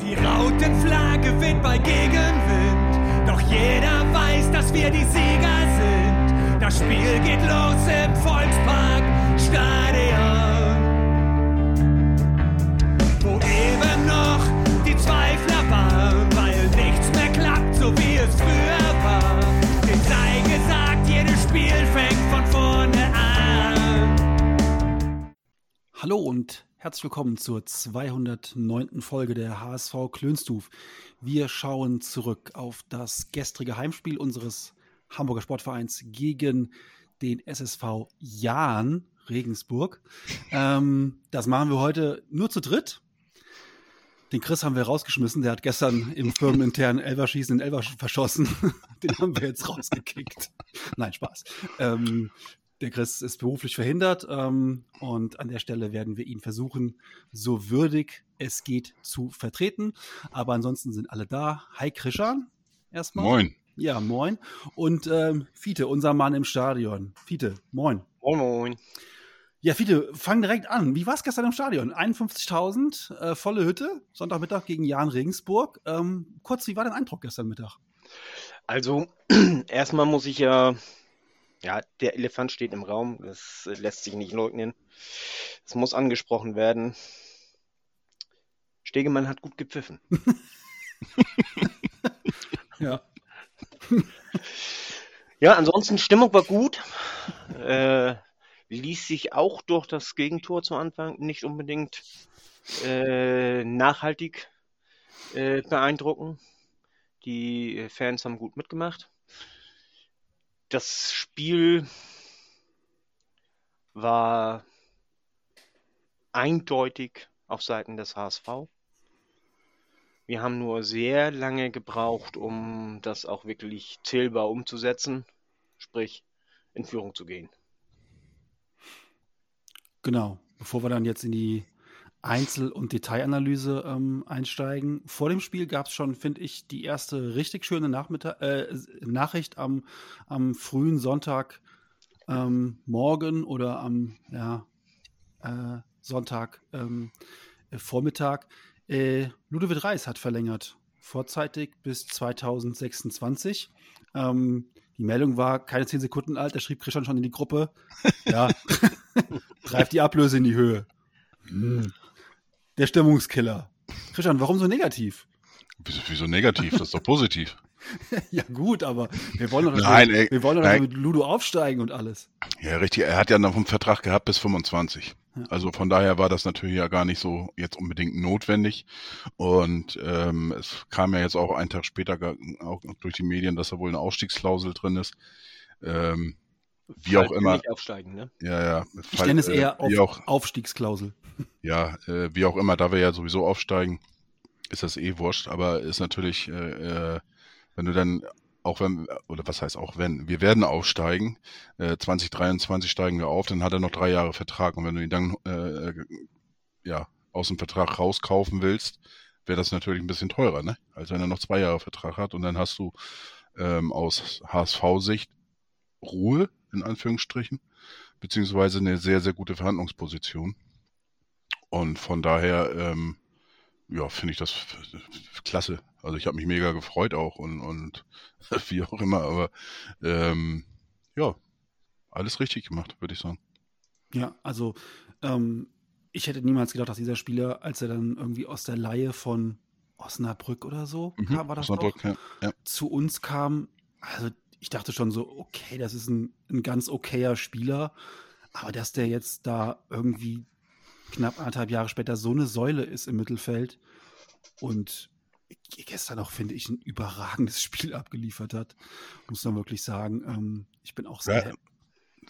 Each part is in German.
Die Rautenflagge weht bei Gegenwind, doch jeder weiß, dass wir die Sieger sind. Das Spiel geht los im Volkspark Stadion, wo eben noch die Zweifler waren, weil nichts mehr klappt, so wie es früher war. Dem sei gesagt, jedes Spiel fängt von vorne an. Hallo und herzlich willkommen zur 209. Folge der HSV Klönstuf. Wir schauen zurück auf das gestrige Heimspiel unseres Hamburger Sportvereins gegen den SSV Jahn Regensburg. Ähm, das machen wir heute nur zu dritt. Den Chris haben wir rausgeschmissen. Der hat gestern im firmeninternen Elverschießen den Elver verschossen. Den haben wir jetzt rausgekickt. Nein, Spaß. Ähm, der Chris ist beruflich verhindert ähm, und an der Stelle werden wir ihn versuchen, so würdig es geht, zu vertreten. Aber ansonsten sind alle da. Hi Krishan, erstmal. Moin. Ja, moin. Und ähm, Fiete, unser Mann im Stadion. Fiete, moin. Moin, moin. Ja, Fiete, fang direkt an. Wie war es gestern im Stadion? 51.000, äh, volle Hütte, Sonntagmittag gegen Jan Regensburg. Ähm, kurz, wie war dein Eindruck gestern Mittag? Also, erstmal muss ich ja, ja, der Elefant steht im Raum, das lässt sich nicht leugnen. Es muss angesprochen werden. Stegemann hat gut gepfiffen. Ja. Ja, ansonsten Stimmung war gut. Äh, ließ sich auch durch das Gegentor zu Anfang nicht unbedingt äh, nachhaltig äh, beeindrucken. Die Fans haben gut mitgemacht. Das Spiel war eindeutig auf Seiten des HSV. Wir haben nur sehr lange gebraucht, um das auch wirklich zählbar umzusetzen, sprich in Führung zu gehen. Genau. Bevor wir dann jetzt in die Einzel- und Detailanalyse ähm, einsteigen. Vor dem Spiel gab es schon, finde ich, die erste richtig schöne Nachmittag, äh, Nachricht am, am frühen Sonntag ähm, morgen oder am ja, äh, Sonntag ähm, äh, Vormittag. Äh, Ludovic Reis hat verlängert, vorzeitig bis 2026. Ähm, die Meldung war keine zehn Sekunden alt, da schrieb Christian schon in die Gruppe. Ja, treibt die Ablöse in die Höhe. Hm. Der Stimmungskiller. Christian, warum so negativ? Wieso, wieso negativ? Das ist doch positiv. ja, gut, aber wir wollen doch, Nein, wir, ey, wir wollen doch nein. mit Ludo aufsteigen und alles. Ja, richtig. Er hat ja noch einen Vertrag gehabt bis 25. Ja. Also von daher war das natürlich ja gar nicht so jetzt unbedingt notwendig. Und ähm, es kam ja jetzt auch einen Tag später auch durch die Medien, dass da wohl eine Ausstiegsklausel drin ist. Ähm, wie auch immer. Nicht aufsteigen, ne? Ja, ja. Ich nenne es äh, eher auf, wie auch, Aufstiegsklausel. Ja, äh, wie auch immer, da wir ja sowieso aufsteigen, ist das eh wurscht, aber ist natürlich, äh, äh, wenn du dann, auch wenn, oder was heißt auch wenn, wir werden aufsteigen, äh, 2023 steigen wir auf, dann hat er noch drei Jahre Vertrag und wenn du ihn dann, äh, äh, ja, aus dem Vertrag rauskaufen willst, wäre das natürlich ein bisschen teurer, ne? Als wenn er noch zwei Jahre Vertrag hat und dann hast du ähm, aus HSV-Sicht Ruhe, in Anführungsstrichen, beziehungsweise eine sehr, sehr gute Verhandlungsposition. Und von daher, ähm, ja, finde ich das klasse. Also ich habe mich mega gefreut auch und, und wie auch immer, aber ähm, ja, alles richtig gemacht, würde ich sagen. Ja, also ähm, ich hätte niemals gedacht, dass dieser Spieler, als er dann irgendwie aus der Laie von Osnabrück oder so kam, war das doch, Osnabrück, ja, ja. zu uns kam, also ich dachte schon so, okay, das ist ein, ein ganz okayer Spieler, aber dass der jetzt da irgendwie knapp anderthalb Jahre später so eine Säule ist im Mittelfeld und gestern auch, finde ich, ein überragendes Spiel abgeliefert hat, muss man wirklich sagen. Ähm, ich bin auch sehr, Ja,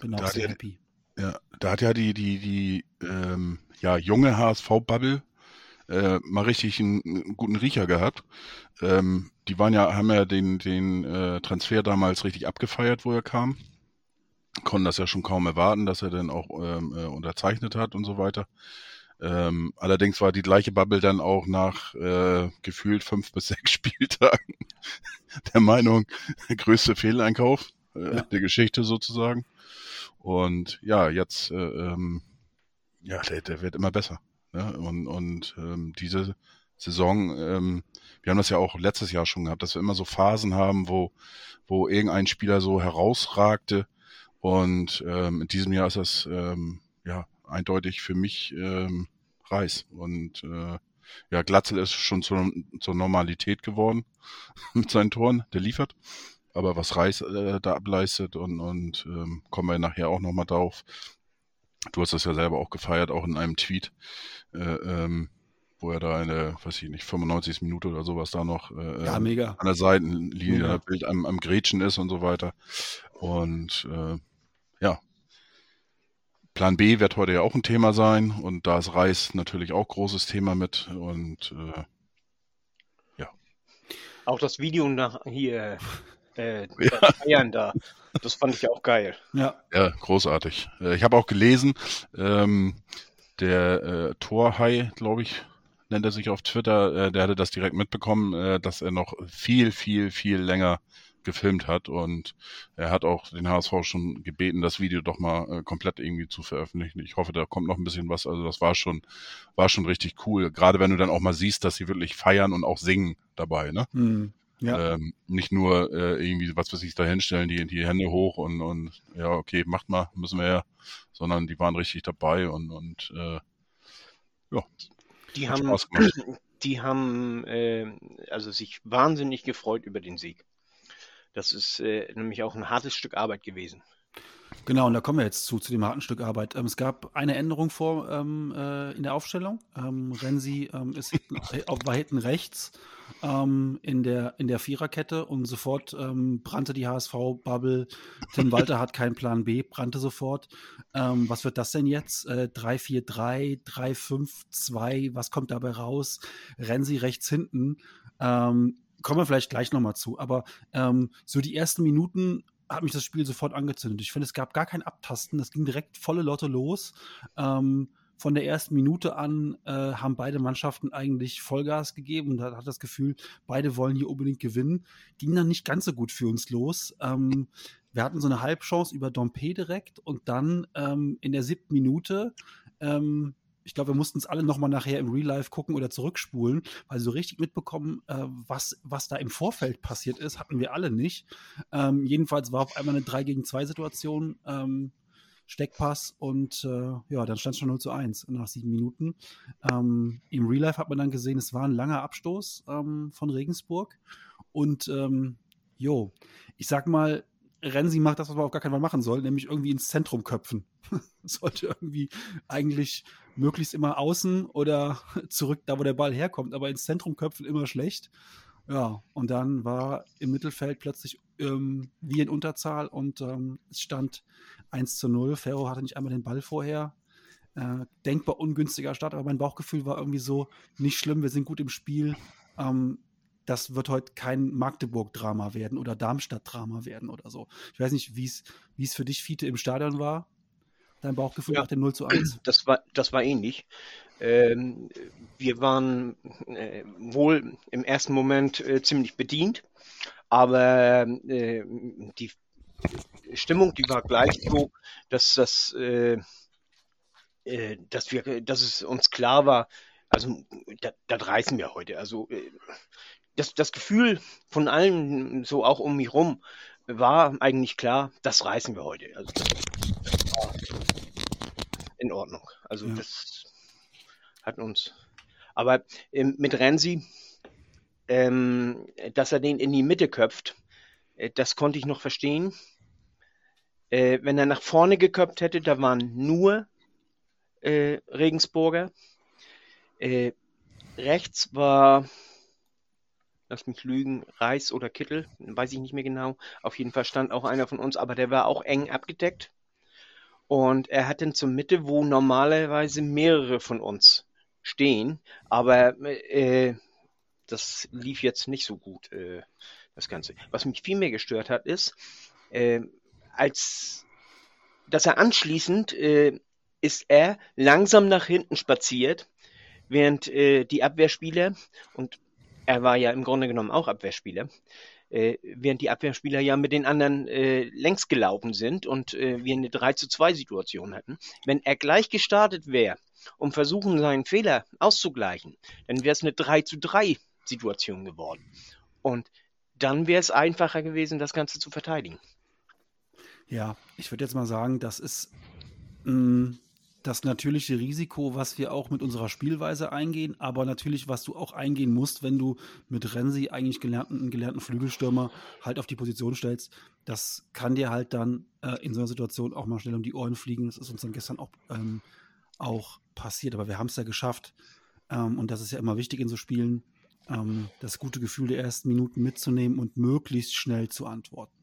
bin auch sehr happy. Ja, da hat ja die, die, die ähm, ja, junge HSV-Bubble äh, mal richtig einen, einen guten Riecher gehabt. Ähm, die waren ja, haben ja den, den äh, Transfer damals richtig abgefeiert, wo er kam. Konnten das ja schon kaum erwarten, dass er dann auch ähm, äh, unterzeichnet hat und so weiter. Ähm, allerdings war die gleiche Bubble dann auch nach äh, gefühlt fünf bis sechs Spieltagen der Meinung, größte Fehleinkauf äh, Ja. der Geschichte sozusagen. Und ja, jetzt, äh, ähm, ja, der, der wird immer besser. Ne? Und, und ähm, diese Saison. Ähm, wir haben das ja auch letztes Jahr schon gehabt, dass wir immer so Phasen haben, wo, wo irgendein Spieler so herausragte. Und ähm, in diesem Jahr ist das ähm, ja eindeutig für mich ähm, Reis. Und äh, ja, Glatzel ist schon zur, zur Normalität geworden mit seinen Toren, der liefert. Aber was Reis äh, da ableistet und, und ähm, kommen wir nachher auch nochmal drauf. Du hast das ja selber auch gefeiert, auch in einem Tweet, ähm, wo er da eine, weiß ich nicht, 95. Minute oder sowas da noch äh, ja, mega. an der Seitenlinie mega. Bild am, am Gretchen ist und so weiter. Und äh, ja, Plan B wird heute ja auch ein Thema sein und da ist Reis natürlich auch großes Thema mit und äh, ja. Auch das Video nach hier äh, ja. Bayern da, das fand ich auch geil. Ja, ja großartig. Äh, ich habe auch gelesen, ähm, der äh, Torhai, glaube ich, nennt er sich auf Twitter, äh, der hatte das direkt mitbekommen, äh, dass er noch viel, viel, viel länger gefilmt hat und er hat auch den HSV schon gebeten, das Video doch mal äh, komplett irgendwie zu veröffentlichen. Ich hoffe, da kommt noch ein bisschen was. Also das war schon, war schon richtig cool. Gerade wenn du dann auch mal siehst, dass sie wirklich feiern und auch singen dabei, ne? Mhm. Ja. Ähm, nicht nur äh, irgendwie, was weiß ich, da hinstellen, die, die Hände hoch und, und ja, okay, macht mal, müssen wir ja, sondern die waren richtig dabei und, und äh, ja. Die haben, die haben äh, also sich wahnsinnig gefreut über den Sieg. Das ist äh, nämlich auch ein hartes Stück Arbeit gewesen. Genau, und da kommen wir jetzt zu, zu dem harten Stück Arbeit. Ähm, es gab eine Änderung vor ähm, äh, in der Aufstellung. Ähm, Renzi ähm, ist hinten, war hinten rechts ähm, in, der, in der Viererkette und sofort ähm, brannte die HSV-Bubble. Tim Walter hat keinen Plan B, brannte sofort. was wird das denn jetzt? Äh, 3-4-3, 3-5-2, was kommt dabei raus? Renzi rechts hinten. Kommen wir vielleicht gleich nochmal zu. Aber ähm, so die ersten Minuten hat mich das Spiel sofort angezündet. Ich finde, es gab gar kein Abtasten. Es ging direkt volle Lotte los. Ähm, von der ersten Minute an äh, haben beide Mannschaften eigentlich Vollgas gegeben und hat das Gefühl, beide wollen hier unbedingt gewinnen. Ging dann nicht ganz so gut für uns los. Ähm, wir hatten so eine Halbchance über Dompe direkt und dann ähm, in der siebten Minute ähm, ich glaube, wir mussten es alle nochmal nachher im Real Life gucken oder zurückspulen, weil so richtig mitbekommen, äh, was, was da im Vorfeld passiert ist, hatten wir alle nicht. Ähm, jedenfalls war auf einmal eine 3 gegen 2 Situation. Ähm, Steckpass und äh, ja, dann stand es schon 0 zu 1 nach sieben Minuten. Ähm, Im Real Life hat man dann gesehen, es war ein langer Abstoß ähm, von Regensburg. Und ähm, jo, ich sag mal, Renzi macht das, was man auf gar keinen Fall machen soll, nämlich irgendwie ins Zentrum köpfen. Sollte irgendwie eigentlich möglichst immer außen oder zurück da, wo der Ball herkommt, aber ins Zentrum köpfen immer schlecht. Ja, und dann war im Mittelfeld plötzlich ähm, wie in Unterzahl und ähm, es stand 1 zu 0. Ferro hatte nicht einmal den Ball vorher. Äh, denkbar ungünstiger Start, aber mein Bauchgefühl war irgendwie so, nicht schlimm, wir sind gut im Spiel. Ähm, das wird heute kein Magdeburg-Drama werden oder Darmstadt-Drama werden oder so. Ich weiß nicht, wie es für dich, Fiete, im Stadion war. Dein Bauchgefühl ja, nach dem 0 zu 1. Das war, das war ähnlich. Ähm, wir waren äh, wohl im ersten Moment äh, ziemlich bedient, aber äh, die Stimmung, die war gleich so, dass das, äh, äh, dass wir, dass es uns klar war, also das reißen wir heute. Also äh, das, das Gefühl von allen, so auch um mich rum, war eigentlich klar, das reißen wir heute. Also in Ordnung. Also ja. das hat uns. Aber ähm, mit Renzi, ähm, dass er den in die Mitte köpft, äh, das konnte ich noch verstehen. Äh, wenn er nach vorne geköpft hätte, da waren nur äh, Regensburger. Äh, rechts war lass mich lügen, Reis oder Kittel, weiß ich nicht mehr genau. Auf jeden Fall stand auch einer von uns, aber der war auch eng abgedeckt. Und er hat dann zur Mitte, wo normalerweise mehrere von uns stehen, aber äh, das lief jetzt nicht so gut, äh, das Ganze. Was mich viel mehr gestört hat, ist, äh, als dass er anschließend äh, ist er langsam nach hinten spaziert, während äh, die Abwehrspieler und er war ja im Grunde genommen auch Abwehrspieler, äh, während die Abwehrspieler ja mit den anderen äh, längs gelaufen sind und äh, wir eine 3 zu 2 Situation hatten. Wenn er gleich gestartet wäre, und versuchen, seinen Fehler auszugleichen, dann wäre es eine 3 zu 3 Situation geworden. Und dann wäre es einfacher gewesen, das Ganze zu verteidigen. Ja, ich würde jetzt mal sagen, das ist mh, mm, das natürliche Risiko, was wir auch mit unserer Spielweise eingehen, aber natürlich, was du auch eingehen musst, wenn du mit Renzi eigentlich gelernten, gelernten Flügelstürmer halt auf die Position stellst. Das kann dir halt dann äh, in so einer Situation auch mal schnell um die Ohren fliegen. Das ist uns dann gestern auch, ähm, auch passiert, aber wir haben es ja geschafft. Ähm, und das ist ja immer wichtig in so Spielen, ähm, das gute Gefühl der ersten Minuten mitzunehmen und möglichst schnell zu antworten.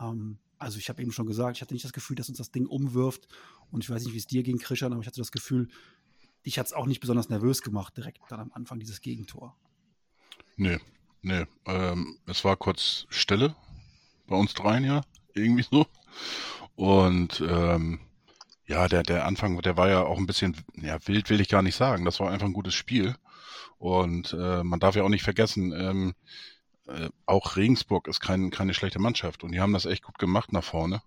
Ähm, also ich habe eben schon gesagt, ich hatte nicht das Gefühl, dass uns das Ding umwirft. Und ich weiß nicht, wie es dir ging, Christian, aber ich hatte das Gefühl, dich hat es auch nicht besonders nervös gemacht, direkt dann am Anfang dieses Gegentor. Nee, nee. Ähm, es war kurz Stille bei uns dreien ja, irgendwie so. Und ähm, ja, der, der Anfang, der war ja auch ein bisschen, ja, wild will ich gar nicht sagen. Das war einfach ein gutes Spiel. Und äh, man darf ja auch nicht vergessen, ähm, äh, auch Regensburg ist kein, keine schlechte Mannschaft und die haben das echt gut gemacht nach vorne.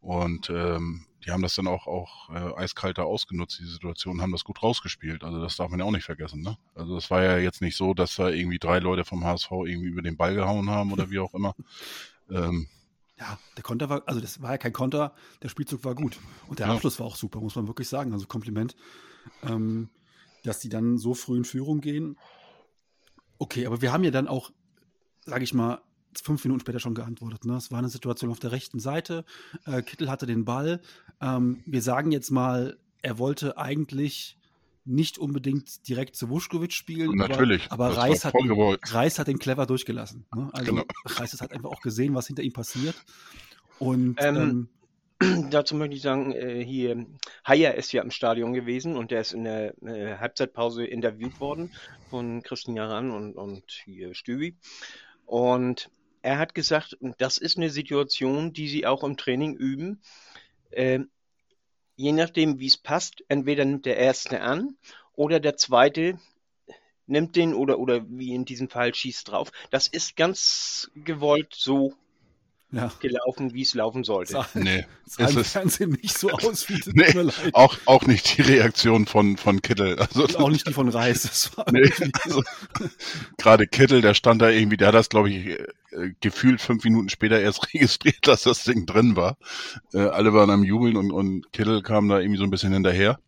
Und ähm, die haben das dann auch, auch äh, eiskalt da ausgenutzt, die Situation, haben das gut rausgespielt. Also das darf man ja auch nicht vergessen. Ne? Also das war ja jetzt nicht so, dass da irgendwie drei Leute vom HSV irgendwie über den Ball gehauen haben oder wie auch immer. Ähm, ja, der Konter war, also das war ja kein Konter, der Spielzug war gut. Und der ja. Abschluss war auch super, muss man wirklich sagen. Also Kompliment. Ähm, dass die dann so früh in Führung gehen. Okay, aber wir haben ja dann auch, sage ich mal, fünf Minuten später schon geantwortet. Ne? Es war eine Situation auf der rechten Seite. Äh, Kittel hatte den Ball. Ähm, wir sagen jetzt mal, er wollte eigentlich nicht unbedingt direkt zu Wuschkowitsch spielen. Natürlich. Aber, aber Reis, hat, Reis hat den clever durchgelassen. Ne? Also genau. Reis hat einfach auch gesehen, was hinter ihm passiert. Und ähm, ähm, Dazu möchte ich sagen, äh, hier, Haier ist ja im Stadion gewesen und der ist in der äh, Halbzeitpause interviewt worden von Christian Jaran und, und hier Stübi. Und er hat gesagt, das ist eine Situation, die sie auch im Training üben. Äh, je nachdem, wie es passt, entweder nimmt der Erste an oder der Zweite nimmt den oder, oder wie in diesem Fall schießt drauf. Das ist ganz gewollt so ja. gelaufen, wie es laufen sollte. Sah, nee, sah im Fernsehen nicht so aus, wie nee, auch, auch nicht die Reaktion von, von Kittel. Also, Und auch nicht die von Reis. nee, also, gerade Kittel, der stand da irgendwie, der hat das, glaube ich, äh, gefühlt fünf Minuten später erst registriert, dass das Ding drin war. Äh, alle waren am Jubeln und, und Kittel kam da irgendwie so ein bisschen hinterher.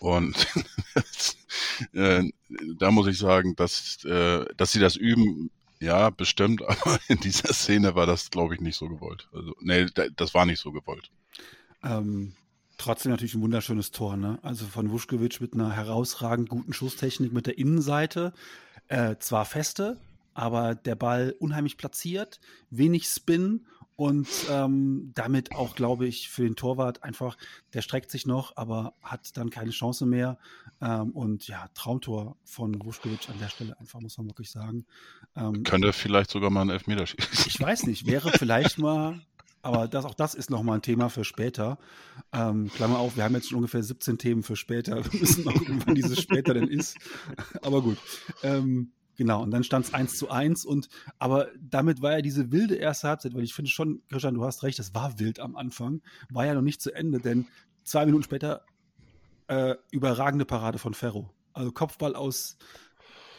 Und äh, da muss ich sagen, dass, äh, dass sie das üben, ja, bestimmt, aber in dieser Szene war das, glaube ich, nicht so gewollt. Also, nee, das war nicht so gewollt. Ähm, trotzdem natürlich ein wunderschönes Tor, ne? Also von Wuschkewitsch mit einer herausragend guten Schusstechnik mit der Innenseite. Äh, zwar feste, aber der Ball unheimlich platziert, wenig Spin und ähm, damit auch, glaube ich, für den Torwart einfach, der streckt sich noch, aber hat dann keine Chance mehr. Ähm, und ja, Traumtor von Vuskovic an der Stelle einfach, muss man wirklich sagen. Ähm, Könnte vielleicht sogar mal einen Elfmeter schießen. Ich weiß nicht, wäre vielleicht mal, aber das, auch das ist nochmal ein Thema für später. Ähm, Klammer auf, wir haben jetzt schon ungefähr 17 Themen für später. Wir müssen noch gucken, wann dieses später denn ist. Aber gut. Ähm, Genau, und dann stand es 1 zu 1 und aber damit war ja diese wilde erste Halbzeit, weil ich finde schon, Christian, du hast recht, es war wild am Anfang, war ja noch nicht zu Ende, denn zwei Minuten später äh, überragende Parade von Ferro. Also Kopfball aus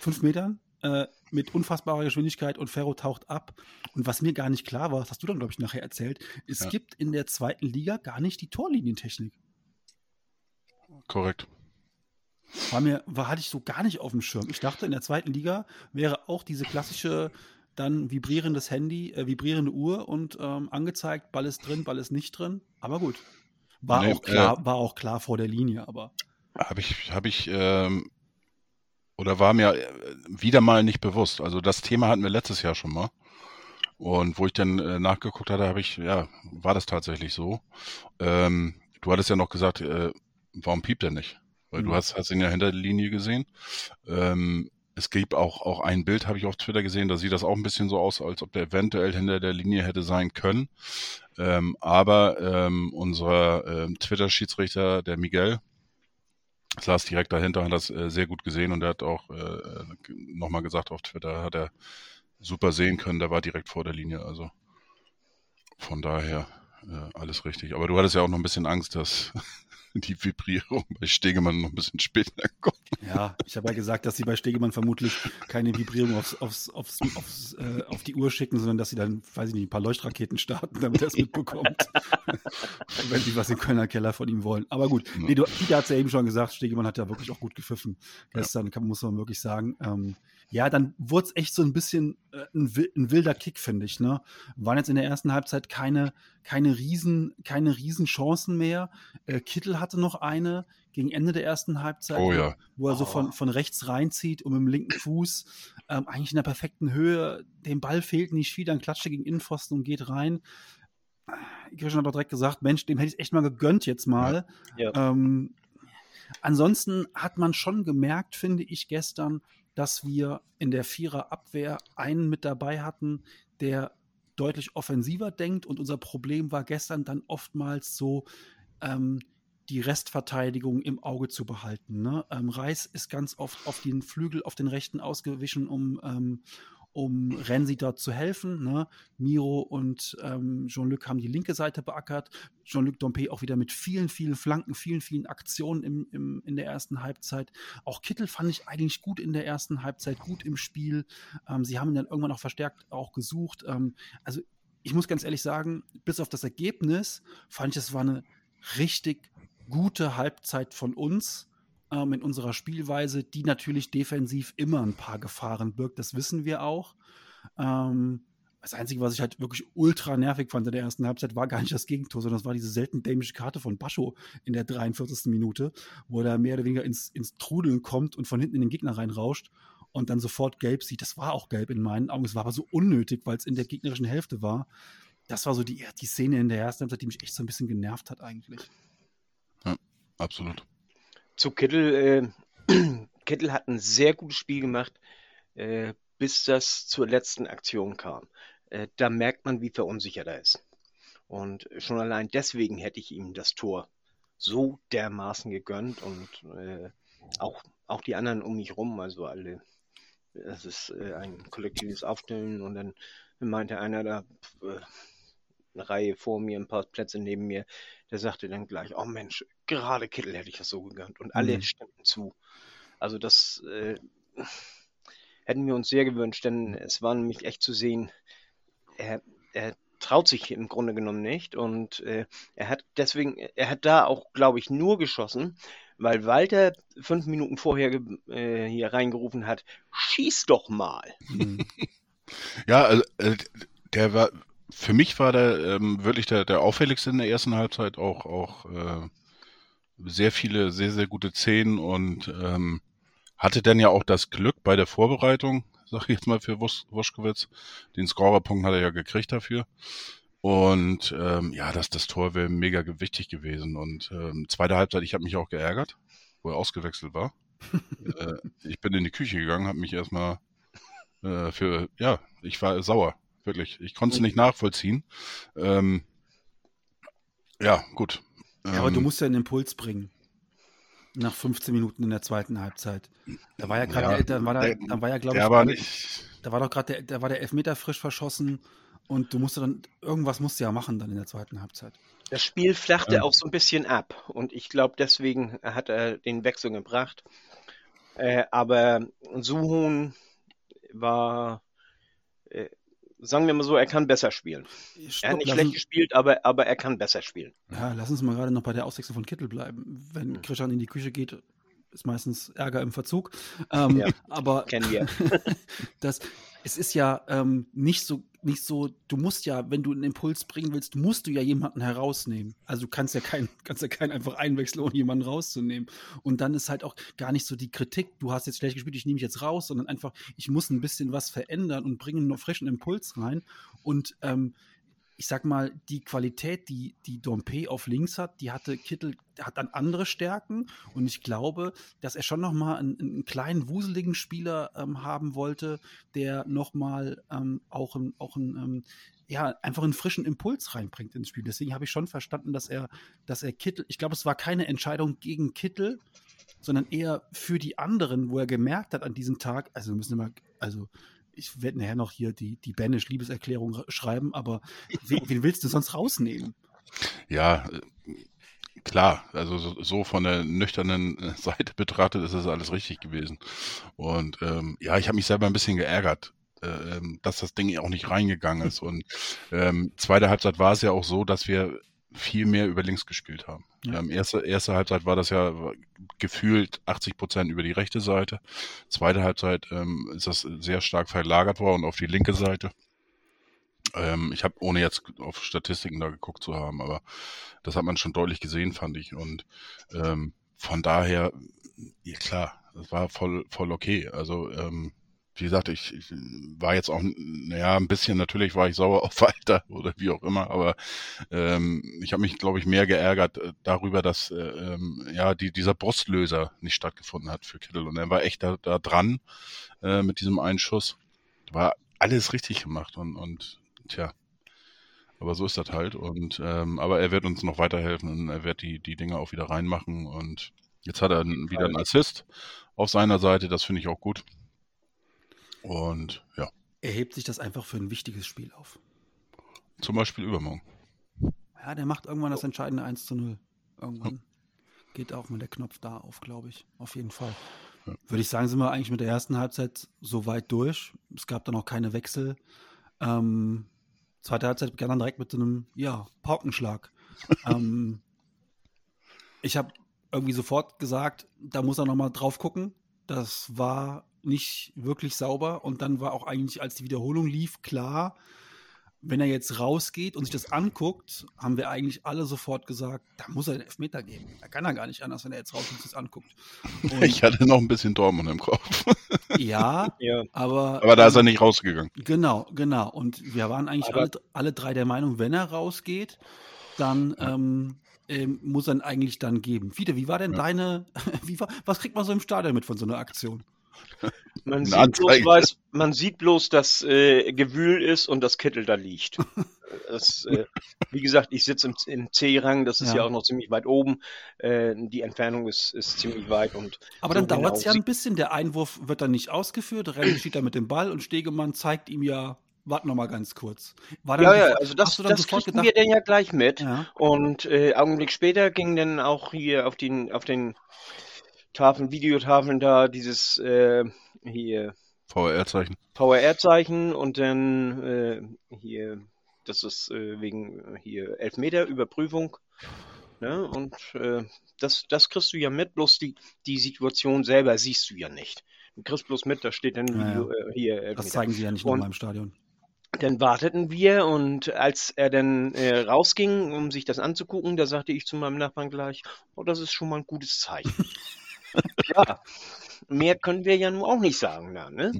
fünf Metern äh, mit unfassbarer Geschwindigkeit und Ferro taucht ab. Und was mir gar nicht klar war, das hast du dann, glaube ich, nachher erzählt, es ja. gibt in der zweiten Liga gar nicht die Torlinientechnik. Korrekt. War mir, war, hatte ich so gar nicht auf dem Schirm. Ich dachte, in der zweiten Liga wäre auch diese klassische dann vibrierendes Handy, äh, vibrierende Uhr und ähm, angezeigt, Ball ist drin, Ball ist nicht drin. Aber gut. War, nee, auch, klar, äh, war auch klar vor der Linie, aber. Habe ich, habe ich, ähm, oder war mir äh, wieder mal nicht bewusst. Also das Thema hatten wir letztes Jahr schon mal. Und wo ich dann äh, nachgeguckt hatte, habe ich, ja, war das tatsächlich so. Ähm, du hattest ja noch gesagt, äh, warum piept er nicht? Weil mhm. du hast, hast ihn ja hinter der Linie gesehen. Ähm, es gibt auch, auch ein Bild, habe ich auf Twitter gesehen, da sieht das auch ein bisschen so aus, als ob der eventuell hinter der Linie hätte sein können. Ähm, aber ähm, unser ähm, Twitter-Schiedsrichter, der Miguel, saß direkt dahinter, hat das äh, sehr gut gesehen und er hat auch äh, nochmal gesagt auf Twitter, hat er super sehen können, der war direkt vor der Linie. Also von daher äh, alles richtig. Aber du hattest ja auch noch ein bisschen Angst, dass die Vibrierung bei Stegemann noch ein bisschen später kommt. Ja, ich habe ja gesagt, dass sie bei Stegemann vermutlich keine Vibrierung aufs, aufs, aufs, aufs äh, auf die Uhr schicken, sondern dass sie dann, weiß ich nicht, ein paar Leuchtraketen starten, damit er es mitbekommt. Wenn sie was im Kölner Keller von ihm wollen. Aber gut, nee, du, Peter hat es ja eben schon gesagt, Stegemann hat ja wirklich auch gut gepfiffen. Gestern kann, muss man wirklich sagen. Ähm, ja, dann wurde es echt so ein bisschen äh, ein, ein, wilder Kick, finde ich. Ne? Waren jetzt in der ersten Halbzeit keine, keine, riesen, keine riesen Chancen mehr. Äh, Kittel hatte noch eine gegen Ende der ersten Halbzeit, oh, ja. wo er oh. so von, von rechts reinzieht und mit dem linken Fuß ähm, eigentlich in der perfekten Höhe. Dem Ball fehlt nicht viel, dann klatscht er gegen Innenpfosten und geht rein. Christian hat doch direkt gesagt, Mensch, dem hätte ich echt mal gegönnt jetzt mal. Ja. Ja. Ähm, ansonsten hat man schon gemerkt, finde ich, gestern, dass wir in der Viererabwehr einen mit dabei hatten, der deutlich offensiver denkt. Und unser Problem war gestern dann oftmals so, ähm, die Restverteidigung im Auge zu behalten. Ne? Ähm, Reis ist ganz oft auf den Flügel, auf den rechten ausgewichen, um, ähm, um Renzi dort zu helfen. Ne? Miro und ähm, Jean-Luc haben die linke Seite beackert. Jean-Luc Dompe auch wieder mit vielen, vielen Flanken, vielen, vielen Aktionen im, im, in der ersten Halbzeit. Auch Kittel fand ich eigentlich gut in der ersten Halbzeit, gut im Spiel. Ähm, sie haben ihn dann irgendwann auch verstärkt auch gesucht. Ähm, also ich muss ganz ehrlich sagen, bis auf das Ergebnis fand ich, es war eine richtig gute Halbzeit von uns ähm, in unserer Spielweise, die natürlich defensiv immer ein paar Gefahren birgt. Das wissen wir auch. Ähm, das Einzige, was ich halt wirklich ultra nervig fand in der ersten Halbzeit, war gar nicht das Gegentor, sondern das war diese selten dämische Karte von Bascho in der 43. Minute, wo er mehr oder weniger ins, ins Trudeln kommt und von hinten in den Gegner reinrauscht und dann sofort gelb sieht. Das war auch gelb in meinen Augen. Es war aber so unnötig, weil es in der gegnerischen Hälfte war. Das war so die, die Szene in der ersten Halbzeit, die mich echt so ein bisschen genervt hat eigentlich. Ja, absolut zu Kittel. Äh, Kittel hat ein sehr gutes Spiel gemacht, äh, bis das zur letzten Aktion kam. Äh, da merkt man, wie verunsichert er ist. Und schon allein deswegen hätte ich ihm das Tor so dermaßen gegönnt und äh, auch, auch die anderen um mich rum, also alle. Es ist äh, ein kollektives Aufstellen und dann meinte einer da, äh, eine Reihe vor mir, ein paar Plätze neben mir, der sagte dann gleich, oh Mensch, gerade Kittel hätte ich das so gegönnt. Und alle mhm. stimmten zu. Also das äh, hätten wir uns sehr gewünscht, denn es war nämlich echt zu sehen, er, er traut sich im Grunde genommen nicht und äh, er hat deswegen, er hat da auch, glaube ich, nur geschossen, weil Walter fünf Minuten vorher äh, hier reingerufen hat, schieß doch mal. Mhm. Ja, also, äh, der war, für mich war der ähm, wirklich der, der auffälligste in der ersten Halbzeit auch, auch äh, sehr viele, sehr, sehr gute Szenen und ähm, hatte dann ja auch das Glück bei der Vorbereitung, sag ich jetzt mal für Wos Woschkowitz. Den Scorerpunkt hat er ja gekriegt dafür. Und ähm, ja, das, das Tor wäre mega wichtig gewesen. Und ähm, zweite Halbzeit, ich habe mich auch geärgert, wo er ausgewechselt war. äh, ich bin in die Küche gegangen, habe mich erstmal äh, für, ja, ich war sauer wirklich. Ich konnte es nicht nachvollziehen. Ähm, ja, gut. Ja, aber du ähm, musst ja einen Impuls bringen. Nach 15 Minuten in der zweiten Halbzeit. Da war ja gerade, ja, da war da, da war ja, glaube ich, war nicht. da war doch gerade der, da war der Elfmeter frisch verschossen und du musst dann, irgendwas musst du ja machen dann in der zweiten Halbzeit. Das Spiel flachte ähm. auch so ein bisschen ab und ich glaube, deswegen hat er den Wechsel gebracht. Äh, aber Suhun war äh, sagen wir mal so, er kann besser spielen. Stopp, er hat nicht schlecht gespielt, aber, aber er kann besser spielen. Ja, lass uns mal gerade noch bei der Auswechslung von Kittel bleiben. Wenn hm. Christian in die Küche geht, ist meistens Ärger im Verzug. Ähm, ja, aber kennen wir. das, es ist ja ähm, nicht so, nicht so, du musst ja, wenn du einen Impuls bringen willst, musst du ja jemanden herausnehmen. Also du kannst ja keinen, kannst ja keinen einfach einwechseln, ohne jemanden rauszunehmen. Und dann ist halt auch gar nicht so die Kritik, du hast jetzt schlecht gespielt, ich nehme mich jetzt raus, sondern einfach, ich muss ein bisschen was verändern und bringe einen frischen Impuls rein. Und ähm, ich sag mal, die Qualität, die, die Dompe auf links hat, die hatte Kittel, hat dann andere Stärken und ich glaube, dass er schon nochmal einen, einen kleinen, wuseligen Spieler ähm, haben wollte, der nochmal ähm, auch ein, auch ein ähm, ja, einfach einen frischen Impuls reinbringt ins Spiel. Deswegen habe ich schon verstanden, dass er, dass er Kittel, ich glaube, es war keine Entscheidung gegen Kittel, sondern eher für die anderen, wo er gemerkt hat an diesem Tag, also wir müssen immer, also ich werde nachher noch hier die, die Banish-Liebeserklärung schreiben, aber wen, willst du sonst rausnehmen? Ja, klar, also so, so, von der nüchternen äh, Seite betrachtet ist das alles richtig gewesen. Und ähm, ja, ich habe mich selber ein bisschen geärgert, äh, ähm, dass das Ding auch nicht reingegangen ist. Und ähm, zweite Halbzeit war es ja auch so, dass wir viel mehr über links gespielt haben. Ja. Ähm, erste, erste Halbzeit war das ja gefühlt 80 Prozent über die rechte Seite. Zweite Halbzeit ähm, ist das sehr stark verlagert worden auf die linke Seite. Ähm, ich habe, ohne jetzt auf Statistiken da geguckt zu haben, aber das hat man schon deutlich gesehen, fand ich. Und ähm, von daher, ja klar, das war voll, voll okay. Also ähm, wie gesagt, ich, ich war jetzt auch, naja, ein bisschen, natürlich war ich sauer auf Walter oder wie auch immer, aber ähm, ich habe mich, glaube ich, mehr geärgert äh, darüber, dass äh, ähm, ja die, dieser Brustlöser nicht stattgefunden hat für Kittel. Und er war echt da, da dran äh, mit diesem Einschuss. War alles richtig gemacht und, und tja. Aber so ist das halt. Und ähm, aber er wird uns noch weiterhelfen und er wird die, die Dinge auch wieder reinmachen. Und jetzt hat er wieder einen Assist auf seiner Seite, das finde ich auch gut. Und ja. Er hebt sich das einfach für ein wichtiges Spiel auf. Zum Beispiel übermorgen. Ja, der macht irgendwann das entscheidende 1 zu 0. Irgendwann hm. geht auch mal der Knopf da auf, glaube ich. Auf jeden Fall. Ja. Würde ich sagen, sind wir eigentlich mit der ersten Halbzeit so weit durch. Es gab dann auch keine Wechsel. Ähm, zweite Halbzeit begann dann direkt mit so einem, ja, Paukenschlag. ähm, ich habe irgendwie sofort gesagt, da muss er nochmal drauf gucken. Das war nicht wirklich sauber. Und dann war auch eigentlich, als die Wiederholung lief, klar, wenn er jetzt rausgeht und sich das anguckt, haben wir eigentlich alle sofort gesagt, da muss er den Elfmeter geben. Da kann er gar nicht anders, wenn er jetzt raus und sich das anguckt. Und ich hatte noch ein bisschen Dortmund im Kopf. ja, ja, aber. Aber da ist er nicht rausgegangen. Genau, genau. Und wir waren eigentlich alle, alle, drei der Meinung, wenn er rausgeht, dann ja. ähm, ähm, muss er eigentlich dann geben. Fiete, wie war denn ja. deine, wie war, was kriegt man so im Stadion mit von so einer Aktion? Man sieht, bloß, weiß, man sieht, bloß, dass äh, Gewühl ist und das Kittel da liegt. Das, äh, wie gesagt, ich sitze im, im C-Rang, das ist ja. ja. auch noch ziemlich weit oben. Äh, die Entfernung ist, ist ziemlich weit. Und Aber so dann dauert es ja ein bisschen. Der Einwurf wird dann nicht ausgeführt. Renny steht da mit dem Ball und Stegemann zeigt ihm ja Warte noch mal ganz kurz. ja, ja, also das, das kriegen wir dann ja gleich mit. Ja. Und äh, Augenblick später ging dann auch hier auf den, auf den Tafeln, Videotafeln da dieses äh, hier VRR-Zeichen. VRR-Zeichen und dann äh, hier, das ist äh, wegen hier Elfmeter Überprüfung. Ne? Und äh, das, das kriegst du ja mit, bloß die, die Situation selber siehst du ja nicht. Du kriegst bloß mit, da steht dann Video, ja. Äh, hier Elfmeter. Das zeigen sie ja nicht nochmal im Stadion. Dann warteten wir und als er dann äh, rausging, um sich das anzugucken, da sagte ich zu meinem Nachbarn gleich, oh, das ist schon mal ein gutes Zeichen. ja, mehr können wir ja nun auch nicht sagen da, ne?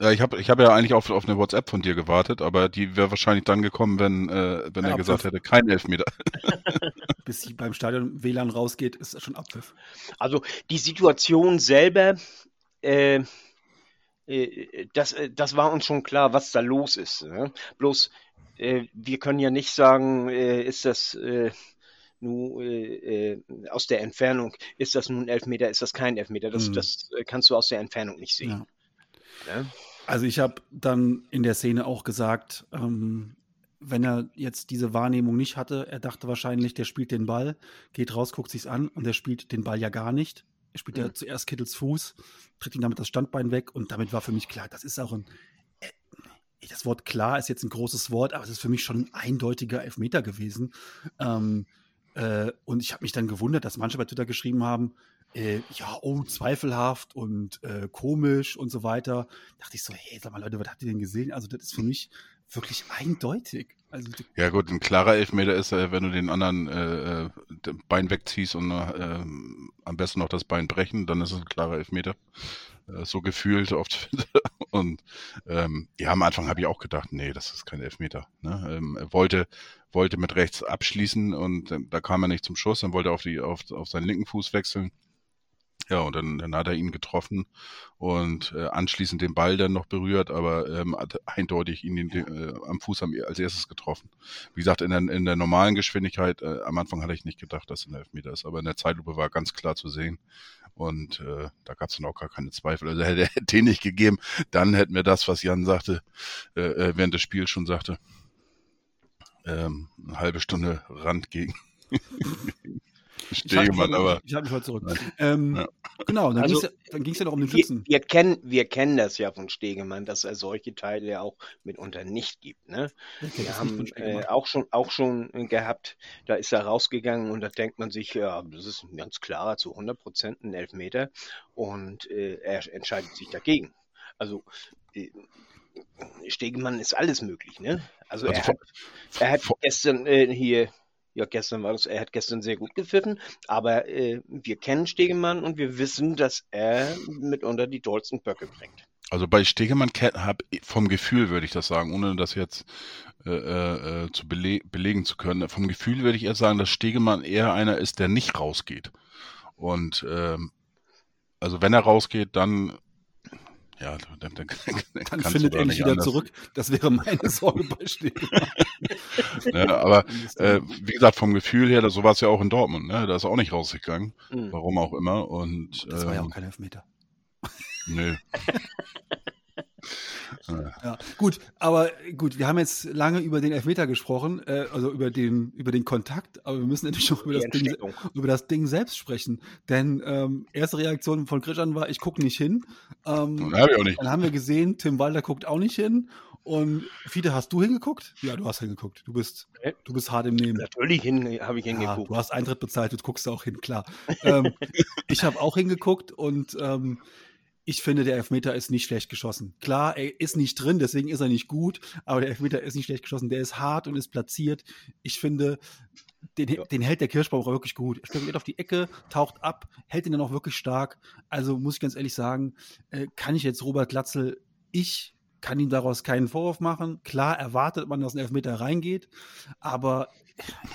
Ja, ich habe ich hab ja eigentlich auf, auf eine WhatsApp von dir gewartet, aber die wäre wahrscheinlich dann gekommen, wenn, äh, wenn ja, er gesagt hätte, kein Elfmeter. Bis sie beim Stadion WLAN rausgeht, ist das schon Abpfiff. Also die Situation selber, äh, äh, das, äh, das war uns schon klar, was da los ist. Ne? Bloß, äh, wir können ja nicht sagen, äh, ist das nun äh, äh, aus der Entfernung, ist das nun Elfmeter, ist das kein Elfmeter? Das, mhm. das äh, kannst du aus der Entfernung nicht sehen. Ja. Ja? Also ich habe dann in der Szene auch gesagt, ähm, wenn er jetzt diese Wahrnehmung nicht hatte, er dachte wahrscheinlich, der spielt den Ball, geht raus, guckt sich's an und der spielt den Ball ja gar nicht. Er spielt mhm. ja zuerst Kittels Fuß, tritt ihm damit das Standbein weg und damit war für mich klar, das ist auch ein äh, das Wort klar ist jetzt ein großes Wort, aber es ist für mich schon ein eindeutiger Elfmeter gewesen. Ähm, äh, und ich habe mich dann gewundert, dass manche bei Twitter geschrieben haben, äh, ja, oh, zweifelhaft und äh, komisch und so weiter. Da dachte ich so, hey, sag mal Leute, was habt ihr denn gesehen? Also das ist für mich wirklich eindeutig. Also, ja gut, ein klarer Elfmeter ist, äh, wenn du den anderen äh, äh Bein wegziehst und äh, am besten noch das Bein brechen, dann ist es ein klarer Elfmeter. Äh, so gefühlt oft. und ähm, ja, am Anfang habe ich auch gedacht, nee, das ist kein Elfmeter. Ne? Ähm, er wollte, wollte mit rechts abschließen und äh, da kam er nicht zum Schuss, dann wollte er auf, die, auf, auf seinen linken Fuß wechseln. Ja, und dann, dann hat er ihn getroffen und äh, anschließend den Ball dann noch berührt, aber ähm, hat eindeutig ihn den, äh, am Fuß am, als erstes getroffen. Wie gesagt, in der, in der normalen Geschwindigkeit, äh, am Anfang hatte ich nicht gedacht, dass es ein Elfmeter ist, aber in der Zeitlupe war ganz klar zu sehen. Und äh, da gab es dann auch gar keine Zweifel. Also hätte er den nicht gegeben, dann hätten wir das, was Jan sagte, äh, äh während des Spiels schon sagte, ähm, eine halbe Stunde Rand gegen Stegemann, aber. Ich halte mich heute zurück. Ähm, ja. Genau, dann Also, ging es ja noch um den Wir, Schützen. wir, kennen, wir kennen das ja von Stegemann, dass er solche Teile ja auch mitunter nicht gibt. Ne? Okay, Wir haben von äh, auch schon auch schon äh, gehabt, da ist er rausgegangen und da denkt man sich, ja, das ist ein ganz klarer zu 100 Prozent ein Elfmeter und äh, er entscheidet sich dagegen. Also äh, Stegemann ist alles möglich, ne? Also, Also er, vor- hat, er hat vor- gestern äh, hier, ja gestern war das, er hat gestern sehr gut gepfiffen, aber äh, wir kennen Stegemann und wir wissen, dass er mitunter die tollsten Böcke bringt. Also bei Stegemann ke- hab vom Gefühl würde ich das sagen, ohne das jetzt äh, äh, äh, zu bele belegen zu können. Vom Gefühl würde ich eher sagen, dass Stegemann eher einer ist, der nicht rausgeht. Und ähm, also wenn er rausgeht, dann ja, dann, dann, dann findet er nicht wieder anders. zurück. Das wäre meine Sorge bei Stegemann. Ne, aber äh, wie gesagt, vom Gefühl her, so war es ja auch in Dortmund, ne? Da ist er auch nicht rausgegangen, Hm. warum auch immer. Und das war ja auch ähm, kein Elfmeter. nö. Ja, gut, aber gut, wir haben jetzt lange über den Elfmeter gesprochen, äh, also über den, über den Kontakt, aber wir müssen natürlich noch über das, Ding, über das Ding selbst sprechen. Denn ähm, erste Reaktion von Christian war, ich gucke nicht hin. Ähm, Habe ich auch nicht. dann haben wir gesehen, Tim Walter guckt auch nicht hin. Und Fiete, hast du hingeguckt? Ja, du hast hingeguckt. Du bist, Ja. du bist hart im Nehmen. Natürlich hin, habe ich Ja, hingeguckt. du hast Eintritt bezahlt, du guckst auch hin, klar. ähm, ich habe auch hingeguckt und ähm, ich finde, der Elfmeter ist nicht schlecht geschossen. Klar, er ist nicht drin, deswegen ist er nicht gut, aber der Elfmeter ist nicht schlecht geschossen. Der ist hart und ist platziert. Ich finde, den, den hält der Kirschbaum auch wirklich gut. Er spekuliert auf die Ecke, taucht ab, hält ihn dann auch wirklich stark. Also muss ich ganz ehrlich sagen, äh, kann ich jetzt Robert Glatzel, ich kann ihm daraus keinen Vorwurf machen. Klar erwartet man, dass ein Elfmeter reingeht, aber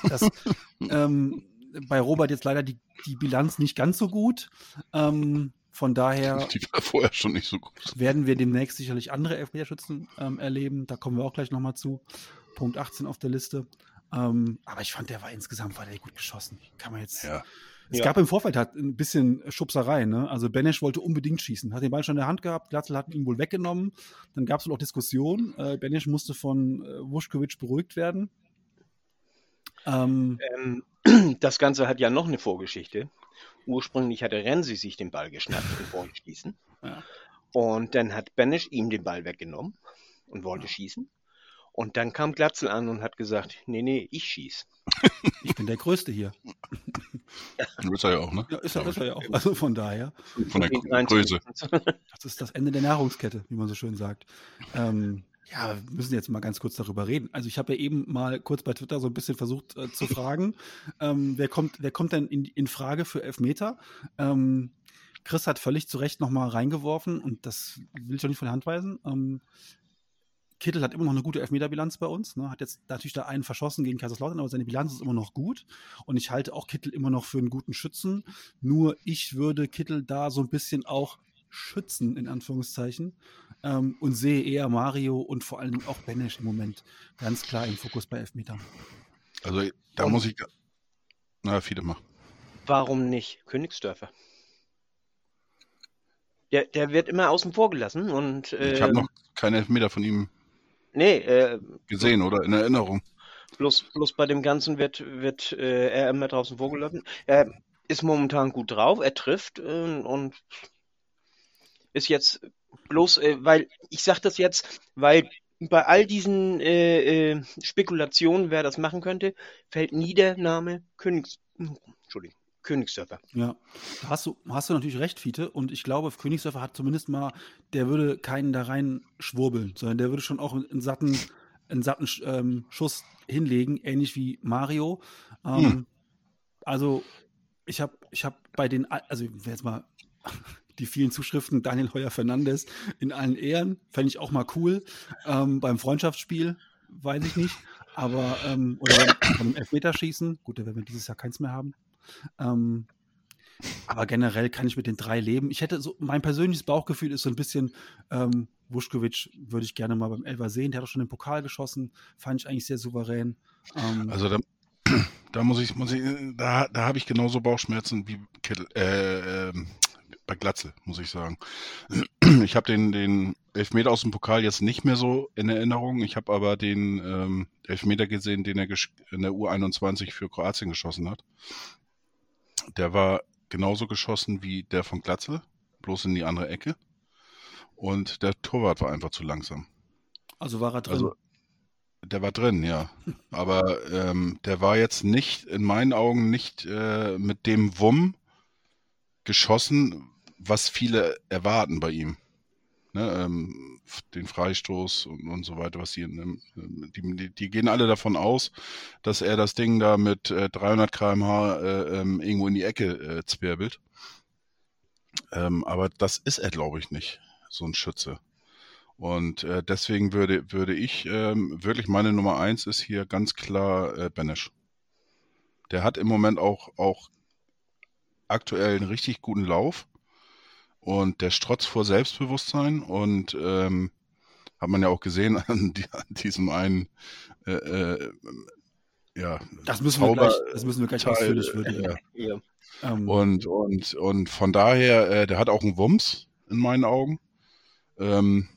das, ähm, bei Robert jetzt leider die, die Bilanz nicht ganz so gut. Ähm, von daher Die war vorher schon nicht so gut. werden wir demnächst sicherlich andere Elfmeterschützen ähm, erleben. Da kommen wir auch gleich nochmal zu. Punkt 18 auf der Liste. Ähm, aber ich fand, der war insgesamt war der gut geschossen. Kann man jetzt. Ja. Es Ja. gab im Vorfeld halt ein bisschen Schubserei. Ne? Also Benesch wollte unbedingt schießen, hat den Ball schon in der Hand gehabt. Glatzel hat ihn wohl weggenommen. Dann gab es wohl auch Diskussionen. Äh, Benesch musste von äh, Vuskovic beruhigt werden. Ähm, Ähm, das Ganze hat ja noch eine Vorgeschichte. Ursprünglich hatte Renzi sich den Ball geschnappt und wollte schießen. Ja. Und dann hat Benesch ihm den Ball weggenommen und wollte schießen. Und dann kam Glatzel an und hat gesagt, nee, nee, ich schieß. ich bin der Größte hier. Du bist er ja auch, ne? Ja, ist er, ist er ja auch. Also von daher. Von der Größe. 23. Das ist das Ende der Nahrungskette, wie man so schön sagt. Ähm, ja, wir müssen jetzt mal ganz kurz darüber reden. Also ich habe ja eben mal kurz bei Twitter so ein bisschen versucht äh, zu fragen, ähm, wer kommt, wer kommt denn in, in Frage für Elfmeter? Ähm, Chris hat völlig zu Recht nochmal reingeworfen und das will ich doch nicht von der Hand weisen. Ähm, Kittel hat immer noch eine gute Elfmeterbilanz bei uns. Ne? Hat jetzt natürlich da einen verschossen gegen Kaiserslautern, aber seine Bilanz ist immer noch gut. Und ich halte auch Kittel immer noch für einen guten Schützen. Nur ich würde Kittel da so ein bisschen auch schützen, in Anführungszeichen. Ähm, und sehe eher Mario und vor allem auch Benesch im Moment ganz klar im Fokus bei Elfmetern. Also da Und- muss ich. Na, viele machen. Warum nicht Königsdörfer? Der, der wird immer außen vor gelassen und Ich äh, habe noch keine Elfmeter von ihm nee, äh, gesehen oder in Erinnerung. bloß, bloß bei dem Ganzen wird, wird äh, er immer draußen vorgelassen. Er ist momentan gut drauf, er trifft äh, und ist jetzt bloß, äh, weil ich sage das jetzt, weil bei all diesen äh, äh, Spekulationen, wer das machen könnte, fällt nie der Name Königs, Entschuldigung, Königsdörfer. Ja, da hast du, hast du natürlich recht, Fiete. Und ich glaube, Königsdörfer hat zumindest mal, der würde keinen da rein schwurbeln, sondern der würde schon auch einen satten, einen satten ähm, Schuss hinlegen, ähnlich wie Mario. Ähm, Hm. Also, ich habe ich hab bei den, also jetzt mal die vielen Zuschriften, Daniel Heuer Fernandes in allen Ehren, fände ich auch mal cool. Ähm, beim Freundschaftsspiel, weiß ich nicht. Aber, ähm, oder beim, Elfmeterschießen, gut, da werden wir dieses Jahr keins mehr haben. Ähm, aber generell kann ich mit den drei leben. Ich hätte so, mein persönliches Bauchgefühl ist so ein bisschen, ähm, Vuskovic würde ich gerne mal beim Elfer sehen. Der hat auch schon den Pokal geschossen, fand ich eigentlich sehr souverän. Ähm, Also da, da muss ich, muss ich, da, da habe ich genauso Bauchschmerzen wie Kittel, äh, ähm, bei Glatzel, muss ich sagen. Ich habe den, den Elfmeter aus dem Pokal jetzt nicht mehr so in Erinnerung. Ich habe aber den ähm, Elfmeter gesehen, den er in der U21 für Kroatien geschossen hat. der war genauso geschossen wie der von Glatzel, bloß in die andere Ecke. Und der Torwart war einfach zu langsam. Also war er drin. Also, der war drin, ja. Aber ähm, der war jetzt nicht, in meinen Augen, nicht äh, mit dem Wumm geschossen, was viele erwarten bei ihm. Ne, ähm, den Freistoß und, und, so weiter, was die, die, die, gehen alle davon aus, dass er das Ding da mit äh, 300 km/h äh, ähm, irgendwo in die Ecke äh, zwirbelt. Ähm, aber das ist er, glaube ich, nicht, so ein Schütze. Und äh, deswegen würde, würde ich ähm, wirklich meine Nummer eins ist hier ganz klar äh, Benesch. Der hat im Moment auch, auch aktuell einen richtig guten Lauf und der strotzt vor Selbstbewusstsein und ähm, hat man ja auch gesehen an, die, an diesem einen äh, äh, ja, das müssen wir gleich, das müssen wir gleich ausführlich würdigen. Ja. ja. Ähm. Und, und, und von daher, äh, der hat auch einen Wumms in meinen Augen. Ähm,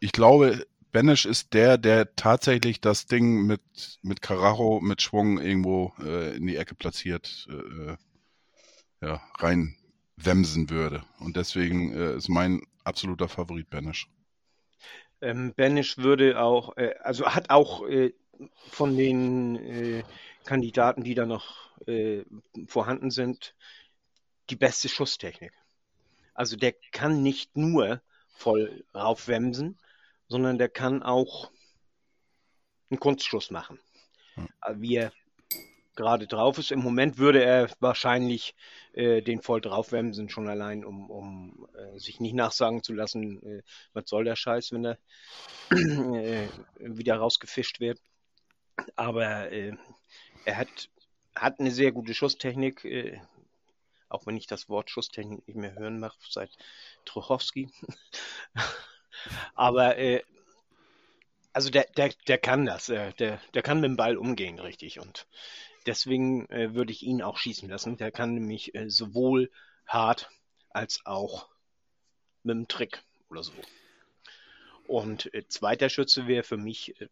ich glaube, Benesch ist der, der tatsächlich das Ding mit, mit Carajo, mit Schwung irgendwo äh, in die Ecke platziert, äh, äh ja, rein wemsen würde. Und deswegen äh, ist mein absoluter Favorit Benesch. Ähm, Benesch würde auch, äh, also hat auch äh, von den äh, Kandidaten, die da noch äh, vorhanden sind, die beste Schusstechnik. Also der kann nicht nur voll raufwemsen, sondern der kann auch einen Kunstschuss machen. Ja. Wie er gerade drauf ist. Im Moment würde er wahrscheinlich äh, den voll draufwemsen, schon allein, um, um äh, sich nicht nachsagen zu lassen, äh, was soll der Scheiß, wenn er äh, wieder rausgefischt wird. Aber äh, er hat, hat eine sehr gute Schusstechnik, äh, auch wenn ich das Wort Schusstechnik nicht mehr hören mache seit Truchowski. Aber also der, der, der kann das, der, der kann mit dem Ball umgehen, richtig. Und deswegen äh, würde ich ihn auch schießen lassen. Der kann nämlich äh, sowohl hart als auch mit dem Trick oder so. Und äh, zweiter Schütze wäre für mich äh,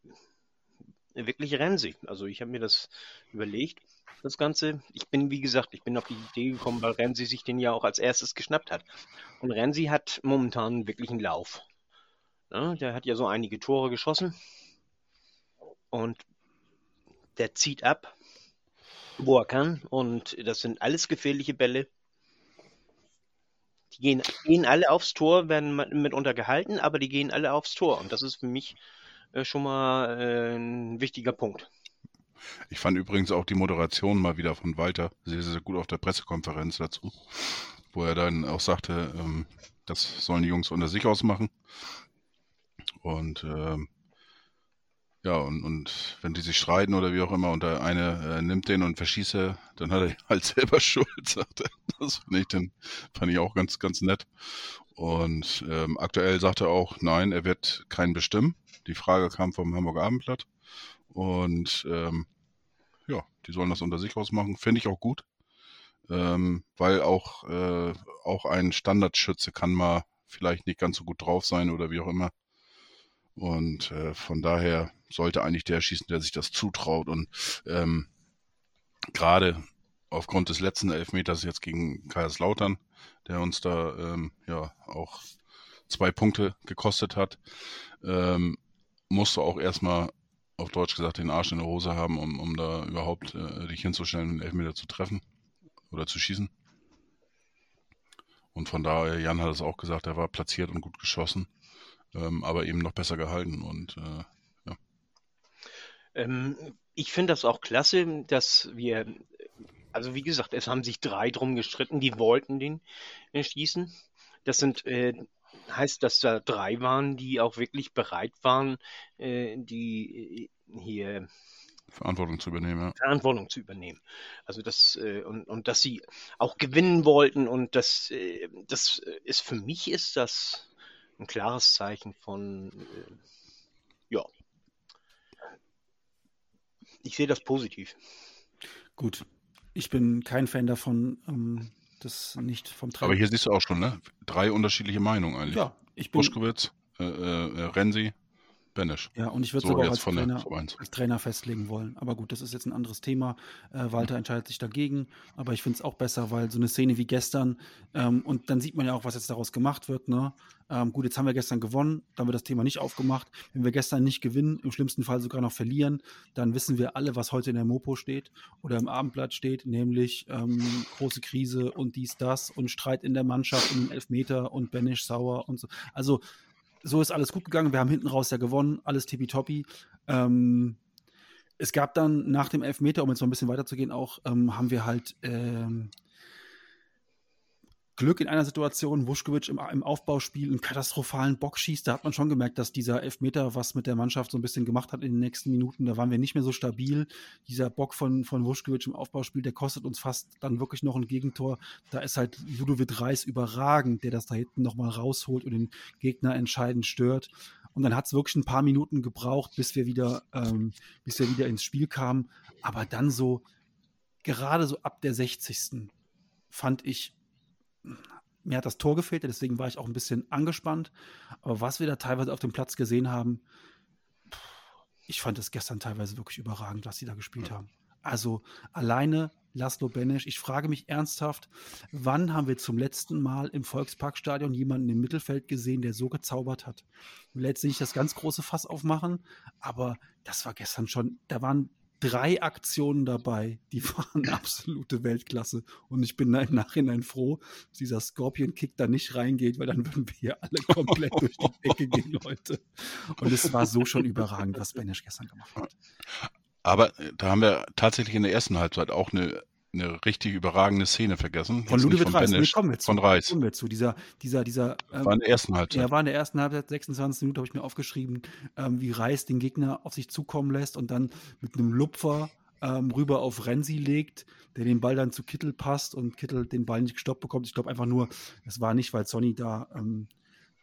wirklich Renzi. Also ich habe mir das überlegt, das Ganze. Ich bin, wie gesagt, ich bin auf die Idee gekommen, weil Renzi sich den ja auch als erstes geschnappt hat. Und Renzi hat momentan wirklich einen Lauf. Ja, der hat ja so einige Tore geschossen. Und der zieht ab wo er kann. Und das sind alles gefährliche Bälle. Die gehen, gehen alle aufs Tor, werden mitunter gehalten, aber die gehen alle aufs Tor. Und das ist für mich äh, schon mal äh, ein wichtiger Punkt. Ich fand übrigens auch die Moderation mal wieder von Walter sehr, sehr gut auf der Pressekonferenz dazu, wo er dann auch sagte, ähm, das sollen die Jungs unter sich ausmachen. Und ähm, ja, und, und wenn die sich streiten oder wie auch immer und der eine äh, nimmt den und verschießt dann hat er halt selber Schuld, sagt er. Das fand ich, dann, fand ich auch ganz, ganz nett. Und ähm, aktuell sagt er auch, nein, er wird keinen bestimmen. Die Frage kam vom Hamburger Abendblatt. Und ähm, ja, die sollen das unter sich ausmachen. Finde ich auch gut. Ähm, weil auch, äh, auch ein Standardschütze kann mal vielleicht nicht ganz so gut drauf sein oder wie auch immer. Und äh, von daher sollte eigentlich der schießen, der sich das zutraut. Und ähm, gerade aufgrund des letzten Elfmeters jetzt gegen Kaiserslautern, der uns da ähm, ja auch zwei Punkte gekostet hat, ähm, musst du auch erstmal auf Deutsch gesagt den Arsch in der Hose haben, um, um da überhaupt äh, dich hinzustellen, einen Elfmeter zu treffen oder zu schießen. Und von daher, Jan hat es auch gesagt, er war platziert und gut geschossen ähm, aber eben noch besser gehalten und äh, ja. Ähm, ich finde das auch klasse, dass wir, also wie gesagt, es haben sich drei drum gestritten, die wollten den äh, schießen. Das sind äh, heißt, dass da drei waren, die auch wirklich bereit waren, äh, die äh, hier Verantwortung zu übernehmen. Ja. Verantwortung zu übernehmen. Also das äh, und, und dass sie auch gewinnen wollten und das äh, das ist für mich ist das ein klares Zeichen von, äh, ja, ich sehe das positiv. Gut, ich bin kein Fan davon, ähm, das nicht vom Trainer. Aber hier siehst du auch schon, ne? Drei unterschiedliche Meinungen eigentlich. Ja, ich bin. Buschkowitz, äh, äh, Renzi. Banish. Ja, und ich würde es So, aber auch als der Trainer, Top 1. als Trainer festlegen wollen. Aber gut, das ist jetzt ein anderes Thema. Äh, Walter entscheidet sich dagegen, aber ich finde es auch besser, weil so eine Szene wie gestern, ähm, und dann sieht man ja auch, was jetzt daraus gemacht wird. Ne? Ähm, gut, jetzt haben wir gestern gewonnen, dann wird das Thema nicht aufgemacht. Wenn wir gestern nicht gewinnen, im schlimmsten Fall sogar noch verlieren, dann wissen wir alle, was heute in der Mopo steht oder im Abendblatt steht, nämlich ähm, große Krise und dies, das und Streit in der Mannschaft und Elfmeter und Benisch sauer und so. Also so ist alles gut gegangen. Wir haben hinten raus ja gewonnen, alles tippitoppi. Ähm, es gab dann nach dem Elfmeter, um jetzt noch ein bisschen weiterzugehen, auch ähm, haben wir halt ähm, Glück in einer Situation, Vuskovic im, im Aufbauspiel einen katastrophalen Bock schießt. Da hat man schon gemerkt, dass dieser Elfmeter was mit der Mannschaft so ein bisschen gemacht hat in den nächsten Minuten. Da waren wir nicht mehr so stabil. Dieser Bock von, von Vuskovic im Aufbauspiel, der kostet uns fast dann wirklich noch ein Gegentor. Da ist halt Ludovic Reis überragend, der das da hinten nochmal rausholt und den Gegner entscheidend stört. Und dann hat es wirklich ein paar Minuten gebraucht, bis wir wieder, ähm, bis wir wieder ins Spiel kamen. Aber dann so, gerade so ab der 60. fand ich, mir hat das Tor gefehlt, deswegen war ich auch ein bisschen angespannt. Aber was wir da teilweise auf dem Platz gesehen haben, ich fand es gestern teilweise wirklich überragend, was sie da gespielt haben. Also alleine Laszlo Benesch, ich frage mich ernsthaft, wann haben wir zum letzten Mal im Volksparkstadion jemanden im Mittelfeld gesehen, der so gezaubert hat? Ich will jetzt nicht das ganz große Fass aufmachen, aber das war gestern schon, da waren drei Aktionen dabei, die waren absolute Weltklasse. Und ich bin im Nachhinein froh, dass dieser Scorpion-Kick da nicht reingeht, weil dann würden wir hier alle komplett durch die Decke gehen, Leute. Und es war so schon überragend, was Benesch gestern gemacht hat. Aber äh, da haben wir tatsächlich in der ersten Halbzeit auch eine, eine richtig überragende Szene vergessen. Von Ludovic Reis, nee, Benisch, kommen wir zu. von Reis. Kommen wir zu. Dieser, dieser, dieser, ähm, War in der ersten Halbzeit. er war in der ersten Halbzeit, 26 Minuten, habe ich mir aufgeschrieben, ähm, wie Reis den Gegner auf sich zukommen lässt und dann mit einem Lupfer ähm, rüber auf Renzi legt, der den Ball dann zu Kittel passt und Kittel den Ball nicht gestoppt bekommt. Ich glaube einfach nur, es war nicht, weil Sonny da ähm,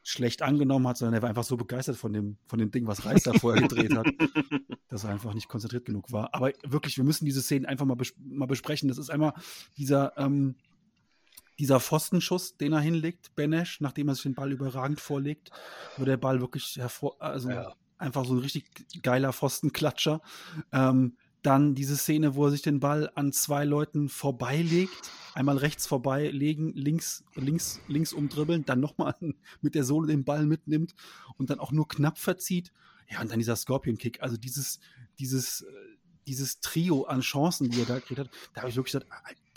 schlecht angenommen hat, sondern er war einfach so begeistert von dem, von dem Ding, was Reis da vorher gedreht hat, dass er einfach nicht konzentriert genug war. Aber wirklich, wir müssen diese Szenen einfach mal, bes mal besprechen. Das ist einmal dieser, ähm, dieser Pfostenschuss, den er hinlegt, Benesch, nachdem er sich den Ball überragend vorlegt, wo der Ball wirklich hervor, also Ja. einfach so ein richtig geiler Pfostenklatscher. Ähm, dann diese Szene, wo er sich den Ball an zwei Leuten vorbeilegt, einmal rechts vorbeilegen, links, links, links umdribbeln, dann nochmal mit der Sohle den Ball mitnimmt und dann auch nur knapp verzieht. Ja, und dann dieser Scorpion-Kick, also dieses, dieses, äh, dieses Trio an Chancen, die er da gekriegt hat, da habe ich wirklich gesagt,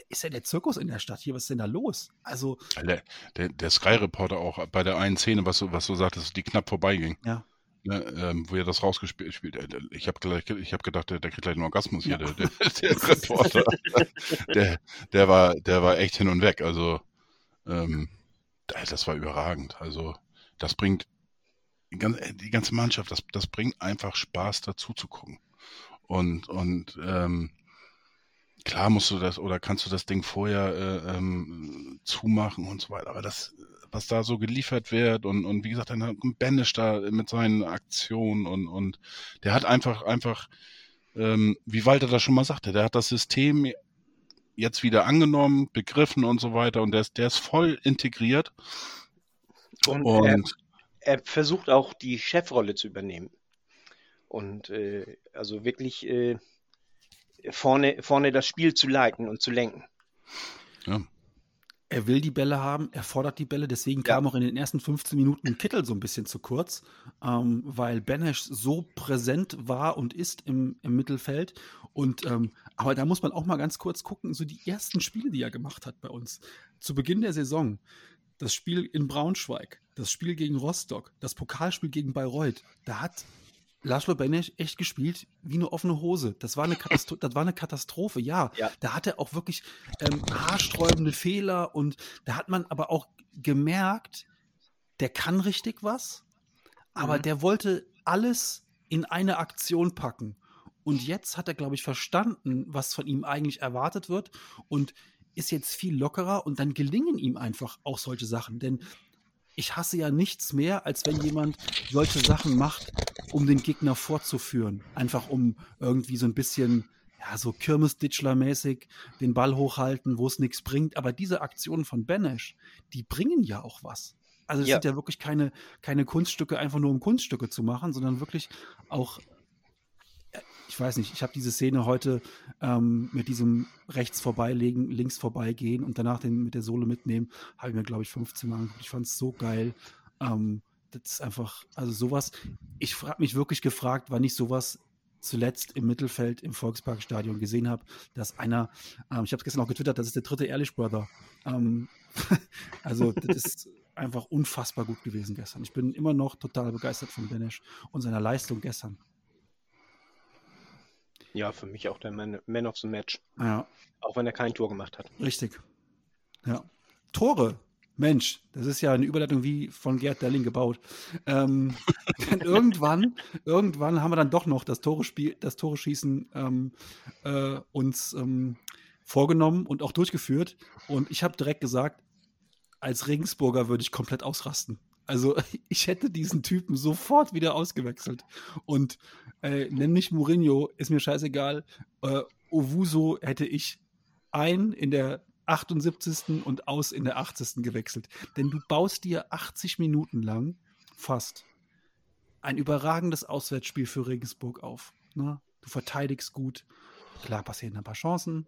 ist ja der Zirkus in der Stadt hier, was ist denn da los? Also, Der, der, der Sky-Reporter auch bei der einen Szene, was du, was du sagtest, die knapp vorbeiging. ja. Ne, ähm, wo er das rausgespielt spielt. äh, Ich habe gleich, ich hab gedacht, der, der kriegt gleich einen Orgasmus Ja. hier, der, der, der Reporter. der, der, war, der war echt hin und weg. Also, ähm, das war überragend. Also, das bringt die ganze, die ganze Mannschaft, das, das bringt einfach Spaß dazu zu gucken. Und, und ähm, klar musst du das oder kannst du das Ding vorher äh, ähm, zumachen und so weiter. Aber das, was da so geliefert wird und, und wie gesagt, dann hat Banish da mit seinen Aktionen und, und der hat einfach, einfach, ähm, wie Walter das schon mal sagte, der hat das System jetzt wieder angenommen, begriffen und so weiter und der ist, der ist voll integriert Und, er, und er versucht auch die Chefrolle zu übernehmen. Und äh, also wirklich äh, vorne, vorne das Spiel zu leiten und zu lenken. ja, Er will die Bälle haben, er fordert die Bälle, deswegen Ja. kam auch in den ersten 15 Minuten Kittel so ein bisschen zu kurz, ähm, weil Benesch so präsent war und ist im, im Mittelfeld. Und ähm, aber da muss man auch mal ganz kurz gucken, so die ersten Spiele, die er gemacht hat bei uns. Zu Beginn der Saison, das Spiel in Braunschweig, das Spiel gegen Rostock, das Pokalspiel gegen Bayreuth, da hat Laszlo Benesch echt gespielt wie eine offene Hose. Das war eine, Katastro das war eine Katastrophe, ja. Ja. Da hat er auch wirklich ähm, haarsträubende Fehler und da hat man aber auch gemerkt, der kann richtig was, aber Mhm. der wollte alles in eine Aktion packen. Und jetzt hat er, glaube ich, verstanden, was von ihm eigentlich erwartet wird und ist jetzt viel lockerer und dann gelingen ihm einfach auch solche Sachen. Denn ich hasse ja nichts mehr, als wenn jemand solche Sachen macht, um den Gegner fortzuführen. Einfach um irgendwie so ein bisschen, ja, so Kirmes-Ditchler-mäßig den Ball hochhalten, wo es nichts bringt. Aber diese Aktionen von Benesch, die bringen ja auch was. Also es Ja. sind ja wirklich keine, keine Kunststücke, einfach nur um Kunststücke zu machen, sondern wirklich auch, äh, ich weiß nicht, ich habe diese Szene heute ähm, mit diesem rechts vorbeilegen, links vorbeigehen und danach den mit der Sohle mitnehmen, habe ich mir, glaube ich, 15 Mal angeguckt. Ich fand es so geil. Ähm, das ist einfach, also sowas, ich habe mich wirklich gefragt, wann ich sowas zuletzt im Mittelfeld im Volksparkstadion gesehen habe, dass einer, ähm, ich habe es gestern auch getwittert, das ist der dritte Ehrlich Brother. Ähm, also das ist einfach unfassbar gut gewesen gestern. Ich bin immer noch total begeistert von Benesch und seiner Leistung gestern. Ja, für mich auch der Man, Man of the Match. Ja, Auch wenn er kein Tor gemacht hat. richtig. Ja. Tore. Mensch, das ist ja eine Überleitung wie von Gerd Delling gebaut. Ähm, denn irgendwann, irgendwann haben wir dann doch noch das Tore Spiel, das Tore schießen ähm, äh, uns ähm, vorgenommen und auch durchgeführt. Und ich habe direkt gesagt, als Regensburger würde ich komplett ausrasten. Also ich hätte diesen Typen sofort wieder ausgewechselt. Und äh, nenn mich Mourinho, ist mir scheißegal. Äh, Owuso hätte ich ein in der 78. und aus in der 80. gewechselt. Denn du baust dir 80 Minuten lang fast ein überragendes Auswärtsspiel für Regensburg auf. Ne? Du verteidigst gut. Klar passieren ein paar Chancen,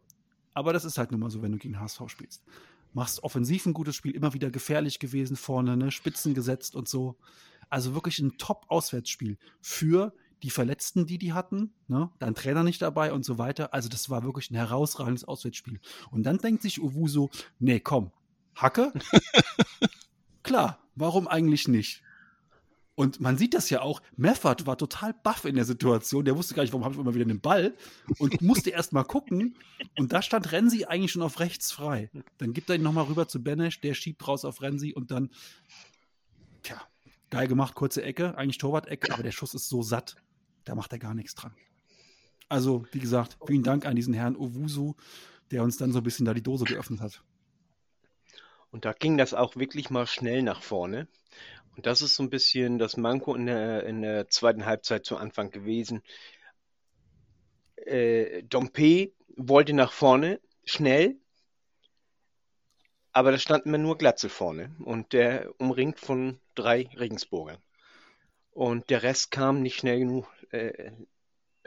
aber das ist halt nun mal so, wenn du gegen HSV spielst. Machst offensiv ein gutes Spiel, immer wieder gefährlich gewesen vorne, ne? Spitzen gesetzt und so. Also wirklich ein Top-Auswärtsspiel für die Verletzten, die die hatten, ne? Dein Trainer nicht dabei und so weiter. Also das war wirklich ein herausragendes Auswärtsspiel. Und dann denkt sich Uwu nee, komm, Hacke? Klar, warum eigentlich nicht? Und man sieht das ja auch, Meffert war total baff in der Situation. Der wusste gar nicht, warum habe ich immer wieder den Ball und musste erst mal gucken. Und da stand Renzi eigentlich schon auf rechts frei. Dann gibt er ihn nochmal rüber zu Benesch, der schiebt raus auf Renzi und dann, tja, geil gemacht, kurze Ecke, eigentlich Torwart-Ecke, aber der Schuss ist so satt, da macht er gar nichts dran. Also, wie gesagt, vielen Dank an diesen Herrn Owusu, der uns dann so ein bisschen da die Dose geöffnet hat. Und da ging das auch wirklich mal schnell nach vorne. Und das ist so ein bisschen das Manko in der, in der zweiten Halbzeit zu Anfang gewesen. Äh, Dompe wollte nach vorne, schnell, aber da stand immer nur Glatzel vorne und der umringt von drei Regensburgern. Und der Rest kam nicht schnell genug äh,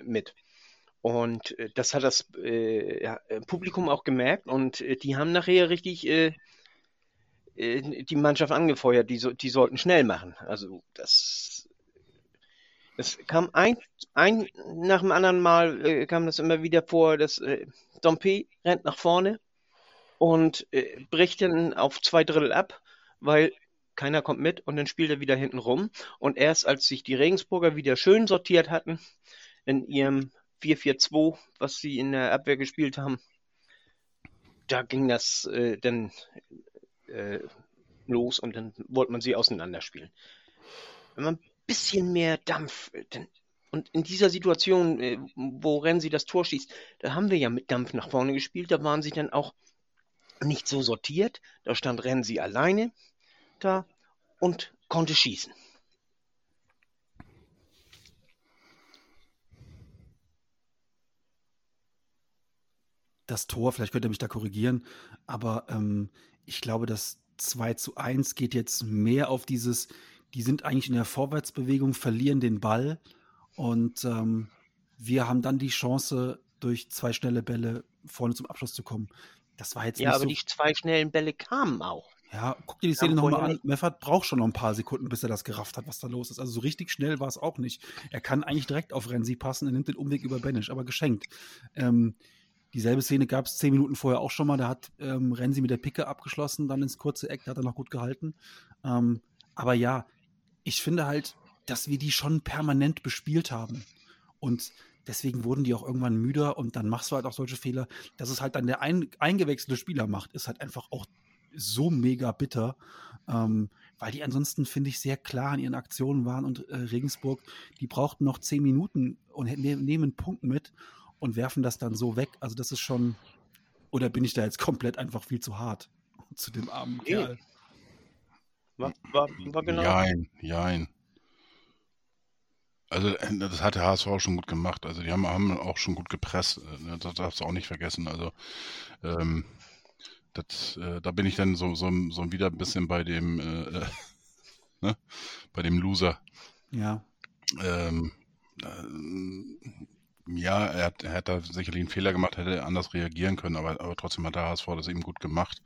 mit. Und äh, das hat das äh, ja, Publikum auch gemerkt und äh, die haben nachher richtig äh, äh, die Mannschaft angefeuert, die, so, die sollten schnell machen. Also das, es kam ein, ein nach dem anderen Mal äh, kam das immer wieder vor, dass äh, Dompe rennt nach vorne und äh, bricht dann auf zwei Drittel ab, weil keiner kommt mit und dann spielt er wieder hinten rum. Und erst als sich die Regensburger wieder schön sortiert hatten in ihrem 4-4-2, was sie in der Abwehr gespielt haben, da ging das äh, dann äh, los und dann wollte man sie auseinanderspielen. Wenn man ein bisschen mehr Dampf, äh, denn, und in dieser Situation, äh, wo Renzi das Tor schießt, da haben wir ja mit Dampf nach vorne gespielt, da waren sie dann auch nicht so sortiert, da stand Renzi alleine da und konnte schießen. das Tor, vielleicht könnt ihr mich da korrigieren, aber ähm, ich glaube, das 2 zu 1 geht jetzt mehr auf dieses, die sind eigentlich in der Vorwärtsbewegung, verlieren den Ball und ähm, wir haben dann die Chance, durch zwei schnelle Bälle vorne zum Abschluss zu kommen. Das war jetzt Ja, nicht aber so. die zwei schnellen Bälle kamen auch. Ja, guck dir die Szene Ja, nochmal an. Meffert braucht schon noch ein paar Sekunden, bis er das gerafft hat, was da los ist. Also so richtig schnell war es auch nicht. Er kann eigentlich direkt auf Renzi passen, er nimmt den Umweg über Benisch, aber geschenkt. Ähm, dieselbe Szene gab es zehn Minuten vorher auch schon mal. Da hat ähm, Renzi mit der Picke abgeschlossen, dann ins kurze Eck, da hat er noch gut gehalten. Ähm, aber ja, ich finde halt, dass wir die schon permanent bespielt haben. Und deswegen wurden die auch irgendwann müder und dann machst du halt auch solche Fehler. Dass es halt dann der ein, eingewechselte Spieler macht, ist halt einfach auch so mega bitter, ähm, weil die ansonsten, finde ich, sehr klar in ihren Aktionen waren und äh, Regensburg, die brauchten noch zehn Minuten und ne nehmen einen Punkt mit und werfen das dann so weg. Also das ist schon, oder bin ich da jetzt komplett einfach viel zu hart zu dem armen Nee. Kerl? War, war, war genau. Jein, jein. Also äh, das hat der HSV auch schon gut gemacht. Also die haben, haben auch schon gut gepresst. äh, ne, Das darfst du auch nicht vergessen. Also ähm, das, äh, da bin ich dann so, so, so wieder ein bisschen bei dem, äh, ne? Bei dem Loser. Ja. Ähm, äh, ja, er hat, er hat da sicherlich einen Fehler gemacht, hätte anders reagieren können, aber, aber trotzdem hat der HSV das eben gut gemacht.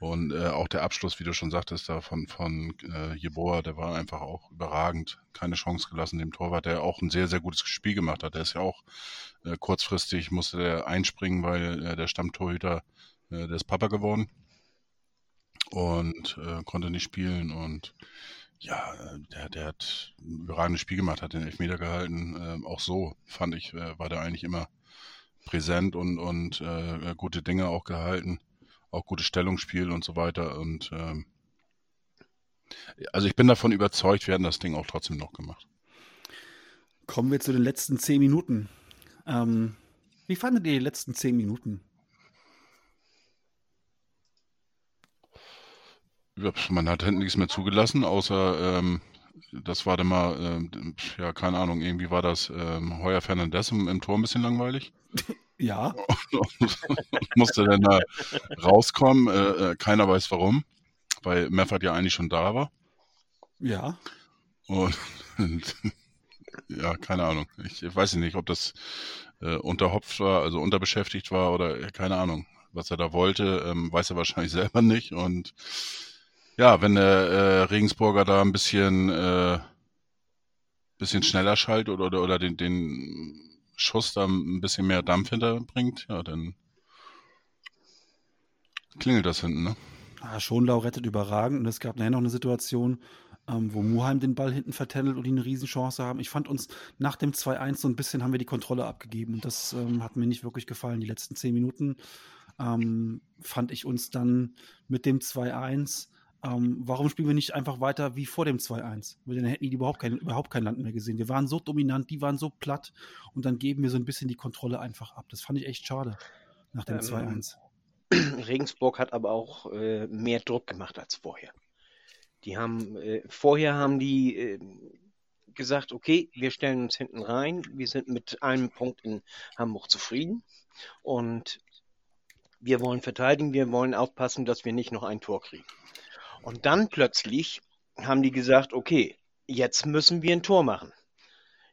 Und äh, auch der Abschluss, wie du schon sagtest, da von, von äh, Jeboa, der war einfach auch überragend. Keine Chance gelassen dem Torwart, der auch ein sehr, sehr gutes Spiel gemacht hat. Der ist ja auch äh, kurzfristig, musste der einspringen, weil äh, der Stammtorhüter, äh, der ist Papa geworden und äh, konnte nicht spielen. Und ja, der, der hat ein überragendes Spiel gemacht, hat den Elfmeter gehalten. Äh, auch so, fand ich, äh, war der eigentlich immer präsent und, und äh, gute Dinge auch gehalten auch gutes Stellungsspiel und so weiter. Und ähm, also ich bin davon überzeugt, wir werden das Ding auch trotzdem noch gemacht. Kommen wir zu den letzten zehn Minuten. Ähm, wie fandet ihr die letzten zehn Minuten? Man hat hinten nichts mehr zugelassen, außer ähm, das war dann mal, ähm, ja, keine Ahnung, irgendwie war das ähm, Heuer Fernandez im, im Tor ein bisschen langweilig. Ja. musste dann da rauskommen. Äh, äh, keiner weiß warum, weil Meffert ja eigentlich schon da war. Ja. Und ja, keine Ahnung. Ich, ich weiß nicht, ob das äh, unterhopft war, also unterbeschäftigt war oder keine Ahnung, was er da wollte, ähm, weiß er wahrscheinlich selber nicht. Und ja, wenn der äh, Regensburger da ein bisschen, äh, bisschen schneller schaltet oder, oder, oder den, den Schuss da ein bisschen mehr Dampf hinterbringt, ja, dann klingelt das hinten, ne? Ah, Schonlau rettet überragend und es gab nachher noch eine Situation, ähm, wo Muheim den Ball hinten vertändelt und die eine Riesenchance haben. Ich fand uns nach dem 2-1 so ein bisschen haben wir die Kontrolle abgegeben und das ähm, hat mir nicht wirklich gefallen. Die letzten zehn Minuten ähm, fand ich uns dann mit dem 2-1 ähm, warum spielen wir nicht einfach weiter wie vor dem 2-1? Weil dann hätten die überhaupt kein, überhaupt kein Land mehr gesehen. Wir waren so dominant, die waren so platt und dann geben wir so ein bisschen die Kontrolle einfach ab. Das fand ich echt schade nach dem ähm, 2-1. Regensburg hat aber auch äh, mehr Druck gemacht als vorher. Die haben, äh, vorher haben die äh, gesagt, okay, wir stellen uns hinten rein, wir sind mit einem Punkt in Hamburg zufrieden und wir wollen verteidigen, wir wollen aufpassen, dass wir nicht noch ein Tor kriegen. Und dann plötzlich haben die gesagt, okay, jetzt müssen wir ein Tor machen.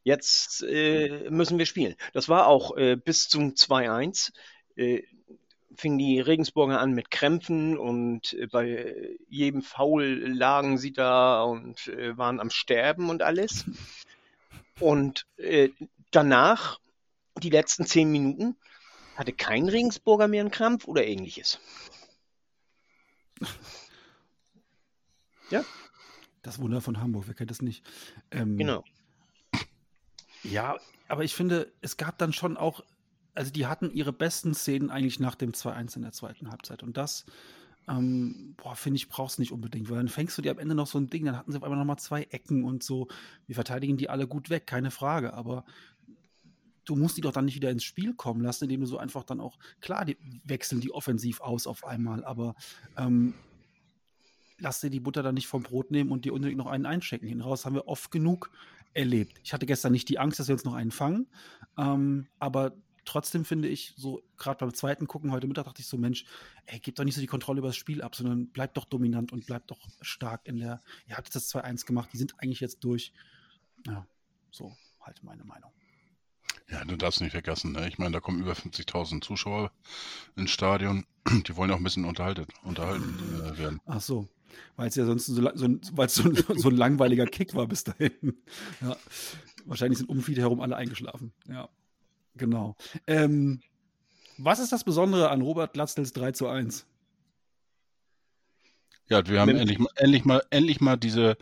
Jetzt äh, müssen wir spielen. Das war auch äh, bis zum 2-1. Äh, fingen die Regensburger an mit Krämpfen und äh, bei jedem Foul lagen sie da und äh, waren am Sterben und alles. Und äh, danach, die letzten zehn Minuten, hatte kein Regensburger mehr einen Krampf oder ähnliches. Ja. Das Wunder von Hamburg, wer kennt das nicht? Ähm, genau. Ja, aber ich finde, es gab dann schon auch, also die hatten ihre besten Szenen eigentlich nach dem 2-1 in der zweiten Halbzeit. Und das, ähm, boah, finde ich, brauchst du nicht unbedingt, weil dann fängst du dir am Ende noch so ein Ding, dann hatten sie auf einmal nochmal zwei Ecken und so. Wir verteidigen die alle gut weg, keine Frage, aber du musst die doch dann nicht wieder ins Spiel kommen lassen, indem du so einfach dann auch, klar, die wechseln die offensiv aus auf einmal, aber ähm, lass dir die Butter dann nicht vom Brot nehmen und dir unbedingt noch einen einchecken. Hinaus haben wir oft genug erlebt. Ich hatte gestern nicht die Angst, dass wir uns noch einen fangen, ähm, aber trotzdem finde ich, so gerade beim zweiten Gucken heute Mittag dachte ich so, Mensch, ey, gib doch nicht so die Kontrolle über das Spiel ab, sondern bleib doch dominant und bleib doch stark in der, ihr habt das 2-1 gemacht, die sind eigentlich jetzt durch. Ja, so halt meine Meinung. Ja, du darfst nicht vergessen, ne? ich meine, da kommen über 50.000 Zuschauer ins Stadion, die wollen auch ein bisschen unterhalten, unterhalten äh, werden. Ach so, weil es ja sonst so, so, weil so, so, ein langweiliger Kick war bis dahin. Ja. Wahrscheinlich sind um viele herum alle eingeschlafen. Ja, genau. Ähm, was ist das Besondere an Robert Glatzels 3 zu 1? Ja, wir haben endlich, endlich mal, endlich mal diese,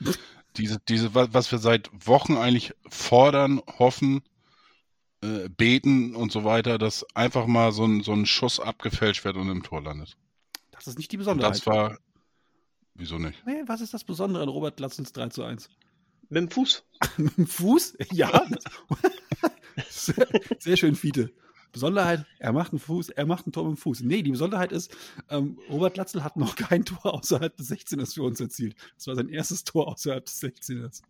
diese, diese, was wir seit Wochen eigentlich fordern, hoffen, äh, beten und so weiter, dass einfach mal so ein, so ein Schuss abgefälscht wird und im Tor landet. Das ist nicht die Besonderheit. Und das war, Wieso nicht? Nee, was ist das Besondere an Robert Glatzens 3 zu 1? Mit dem Fuß. Mit dem Fuß? Ja. sehr, sehr, schön, Fiete. Besonderheit, er macht einen Fuß, er macht ein Tor mit dem Fuß. Nee, die Besonderheit ist, ähm, Robert Glatzel hat noch kein Tor außerhalb des 16ers für uns erzielt. Das war sein erstes Tor außerhalb des 16ers.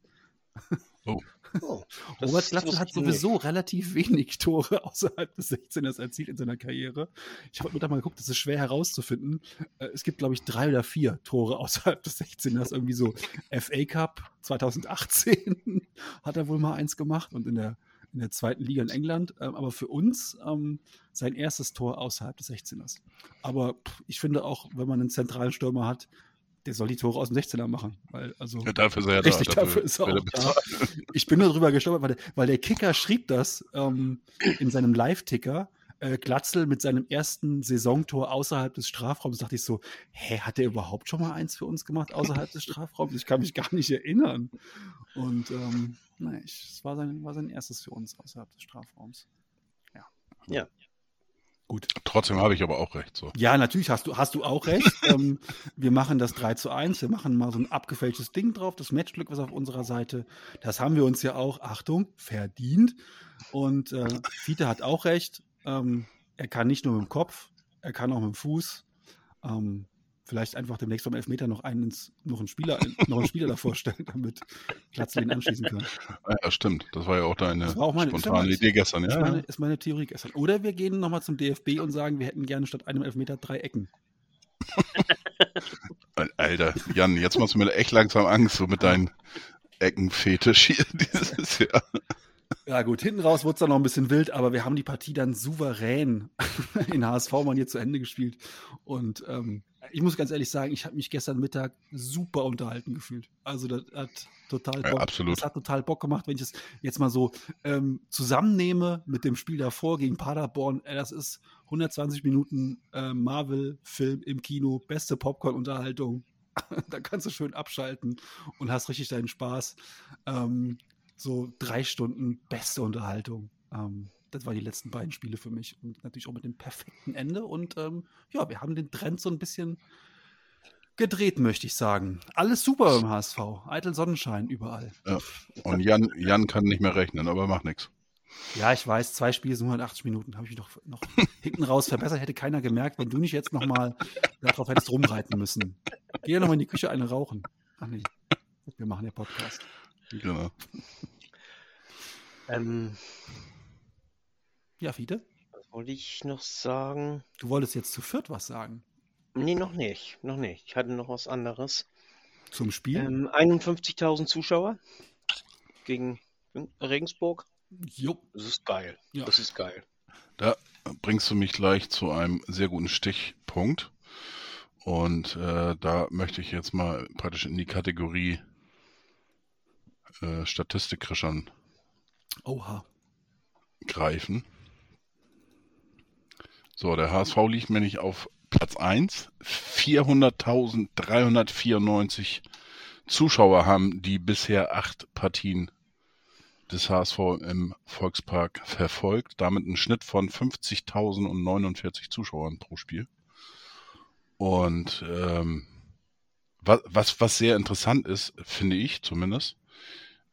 Oh. Oh, Robert Glatzel hat sowieso nicht. relativ wenig Tore außerhalb des 16ers erzielt in seiner Karriere. Ich habe heute mal geguckt, das ist schwer herauszufinden. Äh, es gibt, glaube ich, drei oder vier Tore außerhalb des 16ers. Irgendwie so FA Cup 2018 hat er wohl mal eins gemacht und in der, in der zweiten Liga in England. Ähm, aber für uns ähm, sein erstes Tor außerhalb des 16ers. Aber ich finde auch, wenn man einen zentralen Stürmer hat, der soll die Tore aus dem 16er machen. Weil, also, ja, dafür ist er ja richtig, da. Dafür, dafür ist er auch da. Ich bin nur drüber gestolpert, weil der, weil der Kicker schrieb das ähm, in seinem Live-Ticker. Äh, Glatzel mit seinem ersten Saisontor außerhalb des Strafraums, dachte ich so, hä, hat der überhaupt schon mal eins für uns gemacht außerhalb des Strafraums? Ich kann mich gar nicht erinnern. Und ähm, nein, es war sein, war sein erstes für uns außerhalb des Strafraums. Ja. Ja. Gut. Trotzdem habe ich aber auch recht. So. Ja, natürlich hast du, hast du auch recht. ähm, wir machen das 3 zu 1. Wir machen mal so ein abgefälschtes Ding drauf. Das Matchglück was auf unserer Seite. Das haben wir uns ja auch, Achtung, verdient. Und äh, Fiete hat auch recht. Ähm, er kann nicht nur mit dem Kopf, er kann auch mit dem Fuß. Ähm, vielleicht einfach demnächst beim Elfmeter noch einen, noch einen Spieler, noch einen Spieler davor stellen, damit Glatzel ihn anschließen kann. Ja, stimmt. Das war ja auch deine auch meine, spontane Idee gestern. Ja, ist, meine, ist meine Theorie gestern. Oder wir gehen nochmal zum DFB und sagen, wir hätten gerne statt einem Elfmeter drei Ecken. Alter, Jan, jetzt machst du mir echt langsam Angst, so mit deinen Eckenfetisch hier dieses Jahr. Ja gut, hinten raus wurde es dann noch ein bisschen wild, aber wir haben die Partie dann souverän in HSV-Manier zu Ende gespielt. Und ähm, ich muss ganz ehrlich sagen, ich habe mich gestern Mittag super unterhalten gefühlt. Also das hat total Bock, ja, absolut. Das hat total Bock gemacht, wenn ich es jetzt mal so ähm, zusammennehme mit dem Spiel davor gegen Paderborn. Äh, das ist 120 Minuten äh, Marvel-Film im Kino, beste Popcorn-Unterhaltung. da kannst du schön abschalten und hast richtig deinen Spaß. Ähm, so drei Stunden beste Unterhaltung. Ähm, das waren die letzten beiden Spiele für mich und natürlich auch mit dem perfekten Ende. Und ähm, ja, wir haben den Trend so ein bisschen gedreht, möchte ich sagen. Alles super beim HSV. Eitel Sonnenschein überall. Ja. Und Jan, Jan kann nicht mehr rechnen, aber macht nichts. Ja, ich weiß, zwei Spiele sind 180 Minuten. Habe ich mich noch, noch hinten raus verbessert. Hätte keiner gemerkt, wenn du nicht jetzt nochmal darauf hättest rumreiten müssen. Geh ja nochmal in die Küche eine rauchen. Ach nee, wir machen ja Podcast. Genau. Ähm, ja, Fiete? Was wollte ich noch sagen? Du wolltest jetzt zu viert was sagen. Nee, noch nicht. Noch nicht. Ich hatte noch was anderes. Zum Spiel? Ähm, 51.000 Zuschauer gegen Regensburg. Jo. Das ist geil. Ja. Das ist geil. Da bringst du mich gleich zu einem sehr guten Stichpunkt. Und äh, da möchte ich jetzt mal praktisch in die Kategorie äh, Statistikkrischern Oha. greifen. So, der HSV liegt mir nicht auf Platz 1. 400.394 Zuschauer haben die bisher acht Partien des HSV im Volkspark verfolgt. Damit ein Schnitt von 50.049 Zuschauern pro Spiel. Und ähm, was, was, was sehr interessant ist, finde ich zumindest,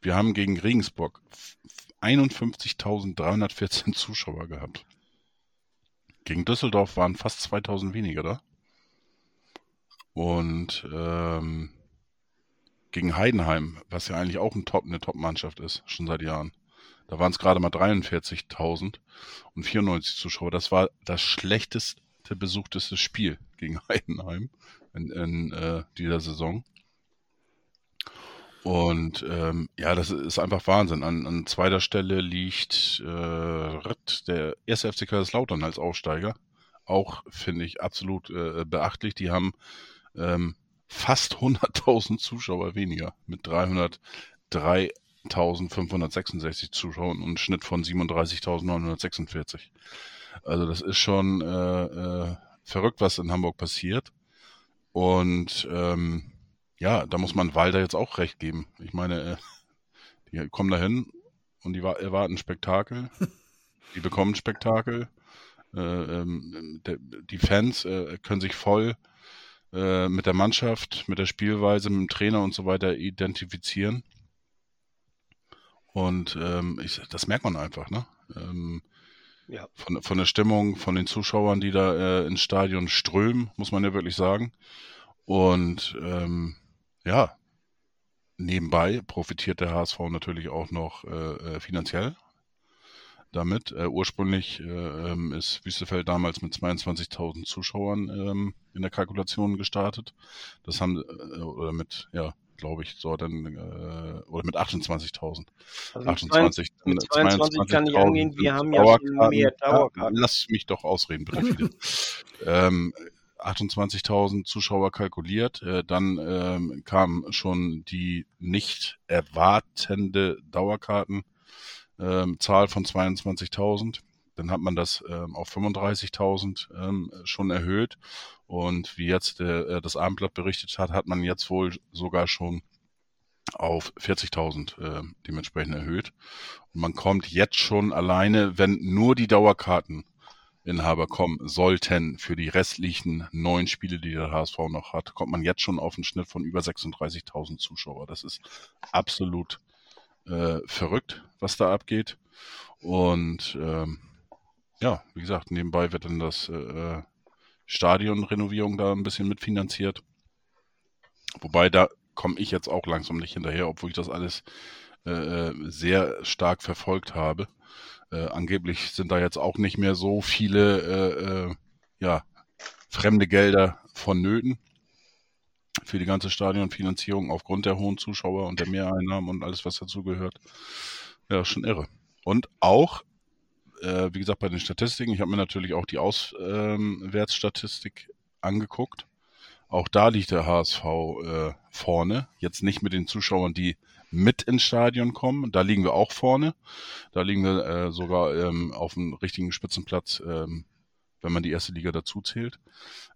wir haben gegen Regensburg 51.314 Zuschauer gehabt. Gegen Düsseldorf waren fast 2000 weniger da. Und ähm, gegen Heidenheim, was ja eigentlich auch ein Top, eine Top-Mannschaft ist, schon seit Jahren. Da waren es gerade mal 43.000 und 94 Zuschauer. Das war das schlechteste besuchteste Spiel gegen Heidenheim in, in äh, dieser Saison. Und ähm, ja, das ist einfach Wahnsinn. An, an zweiter Stelle liegt äh, der erste FC Kaiserslautern als Aufsteiger. Auch finde ich absolut äh, beachtlich. Die haben ähm, fast 100.000 Zuschauer weniger mit 303.566 Zuschauern und Schnitt von 37.946. Also das ist schon äh, äh, verrückt, was in Hamburg passiert. Und ähm, ja, da muss man Walder jetzt auch recht geben. Ich meine, äh, die kommen da hin und die erwarten Spektakel. Die bekommen Spektakel. Äh, ähm, die Fans äh, können sich voll mit der Mannschaft, mit der Spielweise, mit dem Trainer und so weiter identifizieren. Und ähm, ich, das merkt man einfach, ne? Ähm, ja. von, von der Stimmung, von den Zuschauern, die da äh, ins Stadion strömen, muss man ja wirklich sagen. Und ähm, ja, nebenbei profitiert der HSV natürlich auch noch äh, äh, finanziell damit. Äh, ursprünglich äh, ähm, ist Wüstefeld damals mit 22.000 Zuschauern ähm, in der Kalkulation gestartet. Das haben, äh, oder mit, ja, glaube ich, so dann, äh, oder mit 28.000. Also 28, mit 22 kann ich angehen, wir haben ja schon mehr Dauerkarten. Lass mich doch ausreden, bitte. ähm, 28.000 Zuschauer kalkuliert. Äh, dann ähm, kam schon die nicht erwartende Dauerkartenzahl ähm, von 22.000. Dann hat man das ähm, auf 35.000 ähm, schon erhöht. Und wie jetzt äh, das Abendblatt berichtet hat, hat man jetzt wohl sogar schon auf 40.000 äh, dementsprechend erhöht. Und man kommt jetzt schon alleine, wenn nur die Dauerkarten Inhaber kommen sollten für die restlichen neun Spiele, die der HSV noch hat, kommt man jetzt schon auf einen Schnitt von über 36.000 Zuschauer. Das ist absolut äh, verrückt, was da abgeht. Und ähm, ja, wie gesagt, nebenbei wird dann das äh, Stadionrenovierung da ein bisschen mitfinanziert. Wobei da komme ich jetzt auch langsam nicht hinterher, obwohl ich das alles äh, äh sehr stark verfolgt habe. Äh, angeblich sind da jetzt auch nicht mehr so viele äh, äh, ja, fremde Gelder vonnöten für die ganze Stadionfinanzierung aufgrund der hohen Zuschauer und der Mehreinnahmen und alles, was dazugehört. Ja, schon irre. Und auch, äh, wie gesagt, bei den Statistiken, ich habe mir natürlich auch die Auswärtsstatistik angeguckt. Auch da liegt der HSV äh, vorne. Jetzt nicht mit den Zuschauern, die mit ins Stadion kommen. Da liegen wir auch vorne. Da liegen wir äh, sogar ähm, auf dem richtigen Spitzenplatz, ähm, wenn man die erste Liga dazu zählt.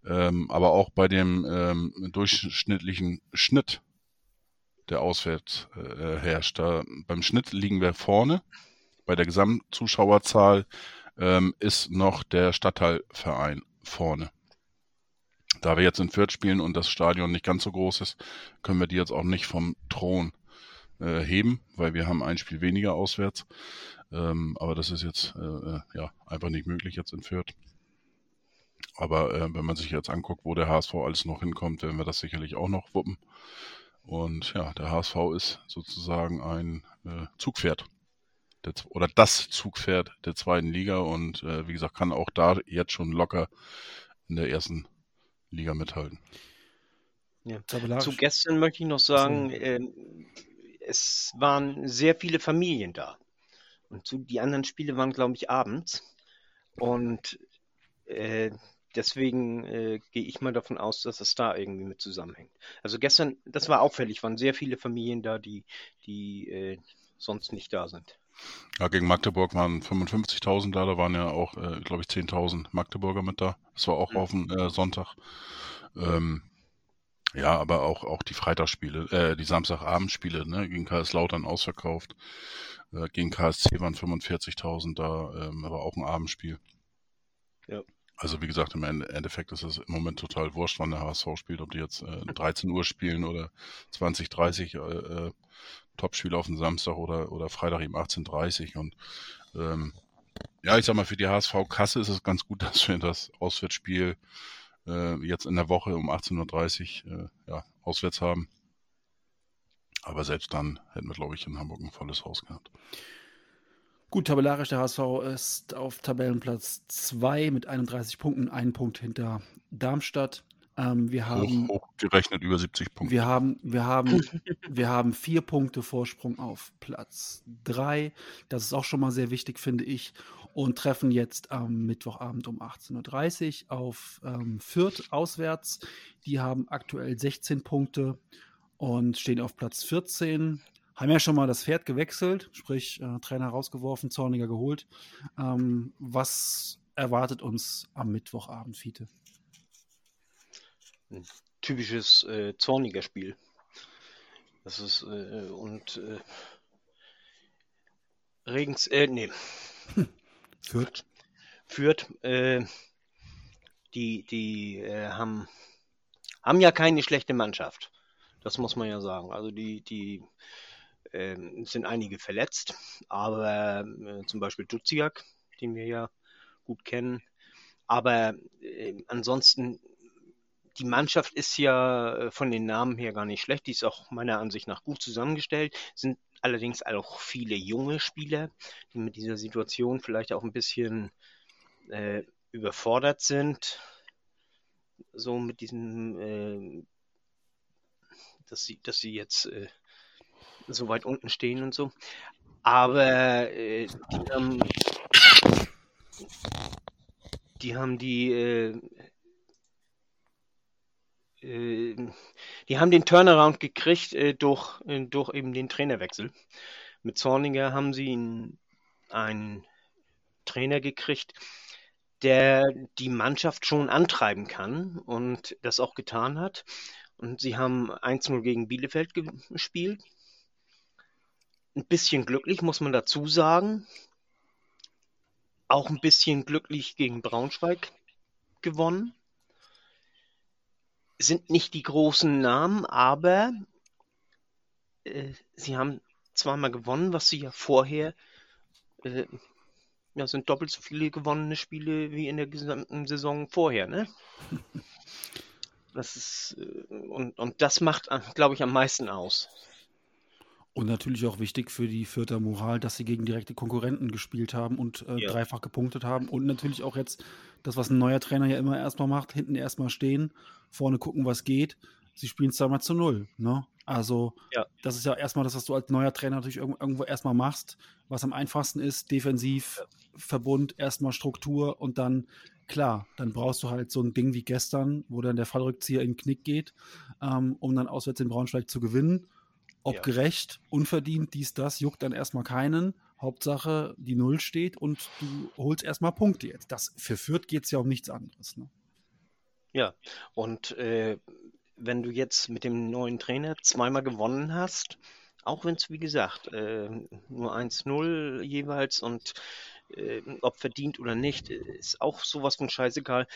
Ähm, aber auch bei dem ähm, durchschnittlichen Schnitt, der auswärts äh, herrscht, da, beim Schnitt liegen wir vorne. Bei der Gesamtzuschauerzahl ähm, ist noch der Stadtteilverein vorne. Da wir jetzt in Fürth spielen und das Stadion nicht ganz so groß ist, können wir die jetzt auch nicht vom Thron äh, heben, weil wir haben ein Spiel weniger auswärts. Ähm, aber das ist jetzt äh, äh, ja einfach nicht möglich jetzt in Fürth. Aber äh, wenn man sich jetzt anguckt, wo der HSV alles noch hinkommt, werden wir das sicherlich auch noch wuppen. Und ja, der HSV ist sozusagen ein äh, Zugpferd. Der, oder das Zugpferd der zweiten Liga und äh, wie gesagt, kann auch da jetzt schon locker in der ersten Liga mithalten. Ja. Zu gestern möchte ich noch sagen, äh, es waren sehr viele Familien da. Und zu, die anderen Spiele waren, glaube ich, abends. Und äh, deswegen äh, gehe ich mal davon aus, dass es da irgendwie mit zusammenhängt. Also gestern, das war auffällig, waren sehr viele Familien da, die, die äh, sonst nicht da sind. Ja, gegen Magdeburg waren 55.000 da, da waren ja auch, äh, glaube ich, 10.000 Magdeburger mit da. Das war auch mhm. auf dem äh, Sonntag. Ähm, ja, aber auch, auch die Freitagsspiele, äh, die Samstagabendspiele, ne, gegen Kaiserslautern ausverkauft. Äh, gegen KSC waren 45.000 da, ähm, aber auch ein Abendspiel. Ja. Also wie gesagt, im Endeffekt ist es im Moment total wurscht, wann der HSV spielt, ob die jetzt äh, 13 Uhr spielen oder 20, 30 äh, äh, Topspiel auf den Samstag oder, oder Freitag eben 18.30 und ähm, ja, ich sag mal, für die HSV-Kasse ist es ganz gut, dass wir das Auswärtsspiel jetzt in der Woche um 18.30 Uhr äh, ja, auswärts haben. Aber selbst dann hätten wir, glaube ich, in Hamburg ein volles Haus gehabt. Gut, tabellarisch der HSV ist auf Tabellenplatz 2 mit 31 Punkten, einen Punkt hinter Darmstadt. Ähm, wir haben hoch, hochgerechnet über 70 Punkte. Wir haben, wir haben, wir haben vier Punkte Vorsprung auf Platz 3. Das ist auch schon mal sehr wichtig, finde ich und treffen jetzt am Mittwochabend um 18.30 Uhr auf ähm, Fürth auswärts. Die haben aktuell 16 Punkte und stehen auf Platz 14. Haben ja schon mal das Pferd gewechselt, sprich äh, Trainer rausgeworfen, Zorniger geholt. Ähm, was erwartet uns am Mittwochabend, Fiete? Ein typisches äh, Zorniger Spiel. Das ist äh, und äh, Regens, äh, nee. Fürth. Fürth, äh, die, die äh, haben, haben ja keine schlechte Mannschaft. Das muss man ja sagen. Also die, die äh, sind einige verletzt, aber äh, zum Beispiel Duziak, den wir ja gut kennen. Aber äh, ansonsten die Mannschaft ist ja äh, von den Namen her gar nicht schlecht. Die ist auch meiner Ansicht nach gut zusammengestellt. Sind allerdings auch viele junge Spieler, die mit dieser Situation vielleicht auch ein bisschen äh, überfordert sind. So mit diesem, äh, dass sie, dass sie jetzt äh, so weit unten stehen und so. Aber äh, die haben die haben die äh, die haben den Turnaround gekriegt äh, durch, äh, durch eben den Trainerwechsel. Mit Zorniger haben sie einen, einen Trainer gekriegt, der die Mannschaft schon antreiben kann und das auch getan hat. Und sie haben 1-0 gegen Bielefeld gespielt. Ein bisschen glücklich, muss man dazu sagen. Auch ein bisschen glücklich gegen Braunschweig gewonnen sind nicht die großen Namen, aber äh, sie haben zweimal gewonnen, was sie ja vorher, äh, ja, sind doppelt so viele gewonnene Spiele wie in der gesamten Saison vorher, ne? Das ist, äh, und, und das macht, glaube ich, am meisten aus. Und natürlich auch wichtig für die Vierter Moral, dass sie gegen direkte Konkurrenten gespielt haben und äh, ja. dreifach gepunktet haben. Und natürlich auch jetzt das, was ein neuer Trainer ja immer erstmal macht, hinten erstmal stehen, vorne gucken, was geht. Sie spielen zweimal zu null. Ne? Also, ja. das ist ja erstmal das, was du als neuer Trainer natürlich irgendwo erstmal machst, was am einfachsten ist, defensiv, ja. Verbund, erstmal Struktur und dann, klar, dann brauchst du halt so ein Ding wie gestern, wo dann der Fallrückzieher in den Knick geht, ähm, um dann auswärts in Braunschweig zu gewinnen. Ob ja. gerecht, unverdient, dies, das, juckt dann erstmal keinen. Hauptsache, die Null steht und du holst erstmal Punkte jetzt. Das, für Fürth geht es ja um nichts anderes. Ne? Ja, und äh, wenn du jetzt mit dem neuen Trainer zweimal gewonnen hast, auch wenn es, wie gesagt, äh, nur 1-0 jeweils und äh, ob verdient oder nicht, ist auch sowas von scheißegal.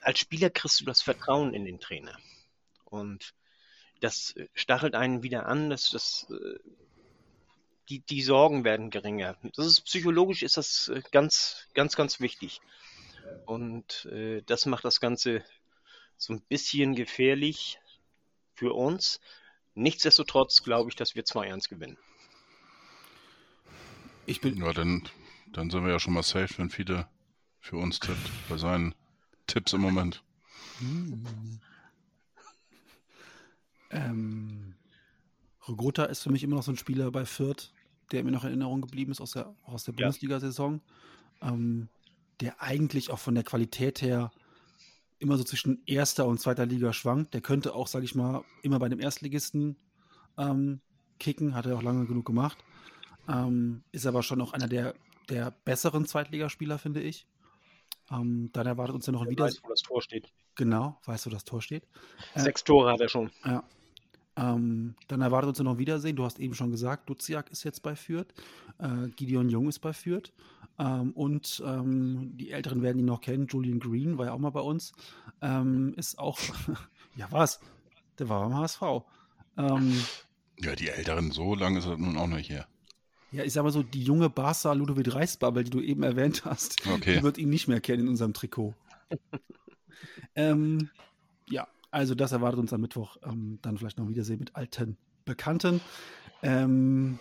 Als Spieler kriegst du das Vertrauen in den Trainer. Und das stachelt einen wieder an, dass das äh, die, die Sorgen werden geringer. Das ist psychologisch ist das äh, ganz, ganz, ganz wichtig. Und äh, das macht das Ganze so ein bisschen gefährlich für uns. Nichtsdestotrotz glaube ich, dass wir 2-1 gewinnen. Ich bin. Ja, dann, dann sind wir ja schon mal safe, wenn viele für uns tippt, bei seinen Tipps im Moment. Hm. Ähm, Rogota ist für mich immer noch so ein Spieler bei Fürth, der mir noch in Erinnerung geblieben ist aus der, aus der ja. Bundesliga-Saison, ähm, der eigentlich auch von der Qualität her immer so zwischen erster und zweiter Liga schwankt. Der könnte auch, sage ich mal, immer bei dem Erstligisten ähm, kicken, hat er auch lange genug gemacht. Ähm, ist aber schon auch einer der, der besseren Zweitligaspieler, finde ich. Ähm, dann erwartet uns ja noch ein Wieder. Weiß, wo das Tor steht. Genau, weißt du, wo das Tor steht. Äh, Sechs Tore hat er schon. Ja, ähm, dann erwartet uns ja noch Wiedersehen. Du hast eben schon gesagt, Duziak ist jetzt bei Fürth, äh, Gideon Jung ist bei Fürth ähm, und ähm, die Älteren werden ihn noch kennen. Julian Green war ja auch mal bei uns. Ähm, ist auch, ja was, der war beim HSV. Ähm, ja, die Älteren, so lange ist er nun auch nicht her. Ja, ich sag mal so, die junge Barca Ludovic Reisbubble, die du eben erwähnt hast, okay. die wird ihn nicht mehr kennen in unserem Trikot. ähm, ja, also das erwartet uns am Mittwoch. Ähm, dann vielleicht noch Wiedersehen mit alten Bekannten. Ähm,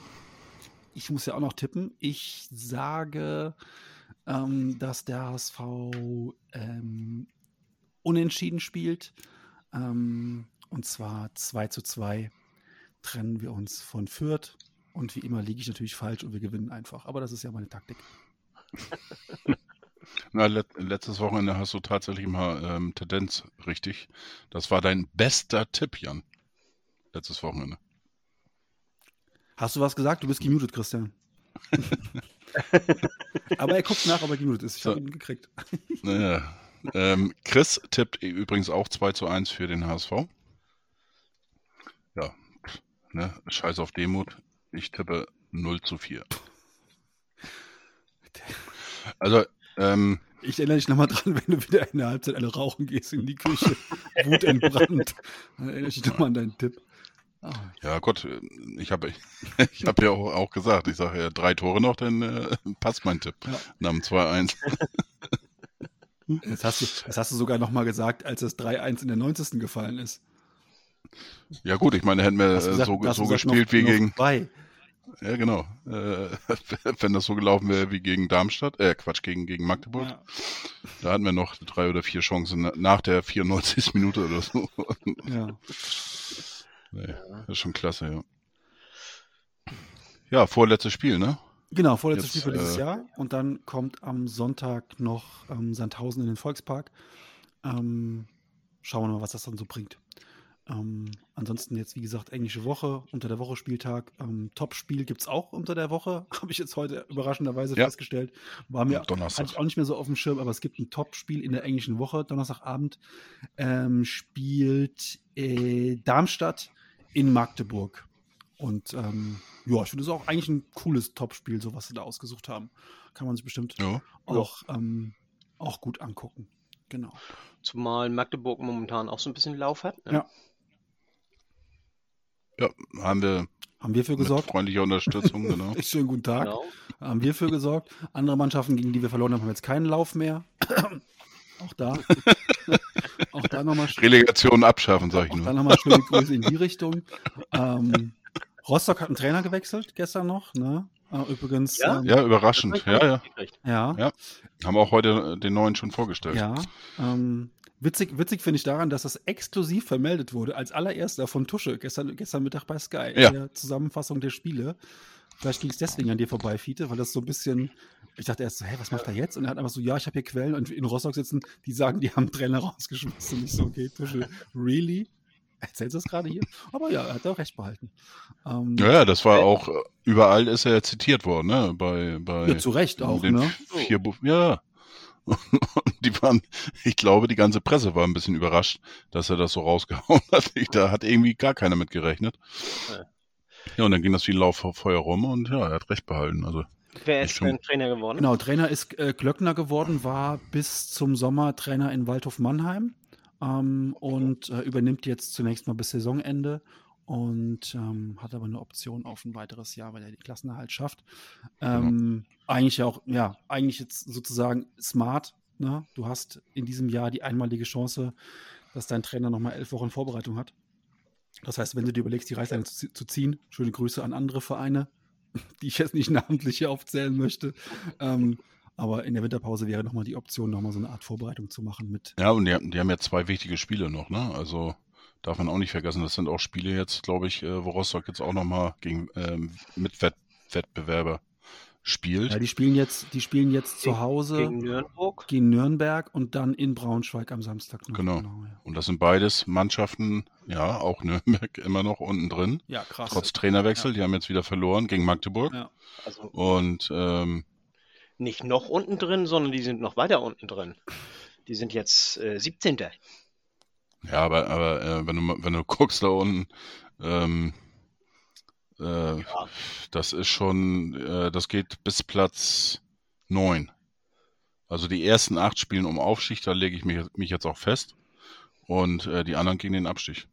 ich muss ja auch noch tippen. Ich sage, ähm, dass der HSV ähm, unentschieden spielt. Ähm, und zwar 2 zu 2 trennen wir uns von Fürth. Und wie immer liege ich natürlich falsch und wir gewinnen einfach. Aber das ist ja meine Taktik. Na, let letztes Wochenende hast du tatsächlich mal ähm, Tendenz richtig. Das war dein bester Tipp, Jan. Letztes Wochenende. Hast du was gesagt? Du bist gemutet, Christian. Aber er guckt nach, ob er gemutet ist. Ich so. habe ihn gekriegt. naja. ähm, Chris tippt übrigens auch 2 zu 1 für den HSV. Ja, ne, scheiß auf Demut. Ich tippe 0 zu 4. Also, ähm, ich erinnere dich nochmal dran, wenn du wieder in der Halbzeit alle rauchen gehst in die Küche, Wut entbrannt. Dann erinnere ich dich nochmal an deinen Tipp. Oh. Ja, Gott, ich habe ich hab ja auch, auch gesagt, ich sage ja drei Tore noch, dann äh, passt mein Tipp. Ja. Nach dem 2-1. Das hast du, das hast du sogar noch mal gesagt, als das 3-1 in der 90. gefallen ist. Ja gut, ich meine, hätten wir äh, gesagt- so, so gespielt noch- wie noch gegen, Zwei. Ja genau, äh, wenn das so gelaufen wäre wie gegen Darmstadt, äh Quatsch, gegen, gegen Magdeburg, Ja. da hatten wir noch drei oder vier Chancen na- nach der 94. Minute oder so. Ja. nee, das ist schon klasse, ja. Ja, vorletztes Spiel, ne? Genau, vorletztes Jetzt, Spiel für dieses äh, Jahr. Und dann kommt am Sonntag noch ähm, Sandhausen in den Volkspark. Ähm, schauen wir mal, was das dann so bringt. Ähm, ansonsten jetzt, wie gesagt, englische Woche, unter der Woche Spieltag. Ähm, Top-Spiel gibt es auch unter der Woche, habe ich jetzt heute überraschenderweise Ja. festgestellt. War mir, Donnerstag. hatte ich auch nicht mehr so auf dem Schirm, aber es gibt ein Top-Spiel in der englischen Woche. Donnerstagabend ähm, spielt äh, Darmstadt in Magdeburg. Und ähm, ja, ich finde es auch eigentlich ein cooles Topspiel, so was sie da ausgesucht haben. Kann man sich bestimmt Ja. auch, ähm, auch gut angucken. Genau. Zumal Magdeburg momentan auch so ein bisschen Lauf hat. Ne? Ja. Ja, haben wir Haben wir für mit gesorgt? freundlicher Unterstützung, genau. Schönen guten Tag. Genau. Haben wir für gesorgt. Andere Mannschaften, gegen die wir verloren haben, haben jetzt keinen Lauf mehr. auch da. auch da nochmal Relegation abschaffen, sag ich auch da nur. nochmal schöne Grüße in die Richtung. Ähm, Rostock hat einen Trainer gewechselt gestern noch. Ne? Äh, übrigens, Ja? ähm, Ja, überraschend. Ja, ja. ja, Ja. Haben auch heute den neuen schon vorgestellt. Ja, ähm, witzig, witzig finde ich daran, dass das exklusiv vermeldet wurde, als allererster von Tusche, gestern, gestern Mittag bei Sky, Ja. in der Zusammenfassung der Spiele. Vielleicht ging es deswegen an dir vorbei, Fiete, weil das so ein bisschen, ich dachte erst so, hä, was macht er jetzt? Und er hat einfach so, ja, ich habe hier Quellen und in Rostock sitzen, die sagen, die haben Trainer rausgeschmissen. Und ich so, okay, Tusche, really? Erzählst du das gerade hier? Aber ja, er hat auch recht behalten. Ähm, Ja, ja, das war auch, äh, überall ist er zitiert worden, ne? Bei, bei ja, zu Recht auch, ne? vier Ja. Und die waren, ich glaube, die ganze Presse war ein bisschen überrascht, dass er das so rausgehauen hat. Ich, da hat irgendwie gar keiner mit gerechnet. Ja. Und dann ging das wie ein Lauffeuer rum und ja, er hat recht behalten. Also, Wer Ist denn Trainer geworden? Genau, Trainer ist äh, Glöckner geworden, war bis zum Sommer Trainer in Waldhof Mannheim ähm, und äh, übernimmt jetzt zunächst mal bis Saisonende und ähm, hat aber eine Option auf ein weiteres Jahr, weil er die Klassenerhalt schafft. Ähm, Eigentlich ja auch, ja, eigentlich jetzt sozusagen smart. Ne? Du hast in diesem Jahr die einmalige Chance, dass dein Trainer nochmal elf Wochen Vorbereitung hat. Das heißt, wenn du dir überlegst, die Reißleine zu, zu ziehen, schöne Grüße an andere Vereine, die ich jetzt nicht namentlich hier aufzählen möchte. Ähm, aber in der Winterpause wäre nochmal die Option, nochmal so eine Art Vorbereitung zu machen mit. ja, und die, haben- die haben ja zwei wichtige Spiele noch, ne? Also, darf man auch nicht vergessen, das sind auch Spiele jetzt, glaube ich, äh, wo Rostock jetzt auch nochmal gegen ähm, Mitwettbewerber spielt. Ja, die spielen jetzt, die spielen jetzt zu Hause Gegen gegen, Nürnberg. Nürnberg und dann in Braunschweig am Samstag noch. Genau. ja. Und das sind beides Mannschaften, ja, auch Nürnberg immer noch unten drin. ja, krass. Trotz Trainerwechsel, die haben jetzt wieder verloren gegen Magdeburg. Ja. Also Und ähm, nicht noch unten drin, sondern die sind noch weiter unten drin. Die sind jetzt äh, 17. ja, aber, aber äh, wenn, du, wenn du guckst da unten, ähm, äh, das ist schon, äh, das geht bis Platz neun. Also die ersten acht spielen um Aufstieg, da lege ich mich, mich jetzt auch fest. Und äh, die anderen gegen den Abstieg.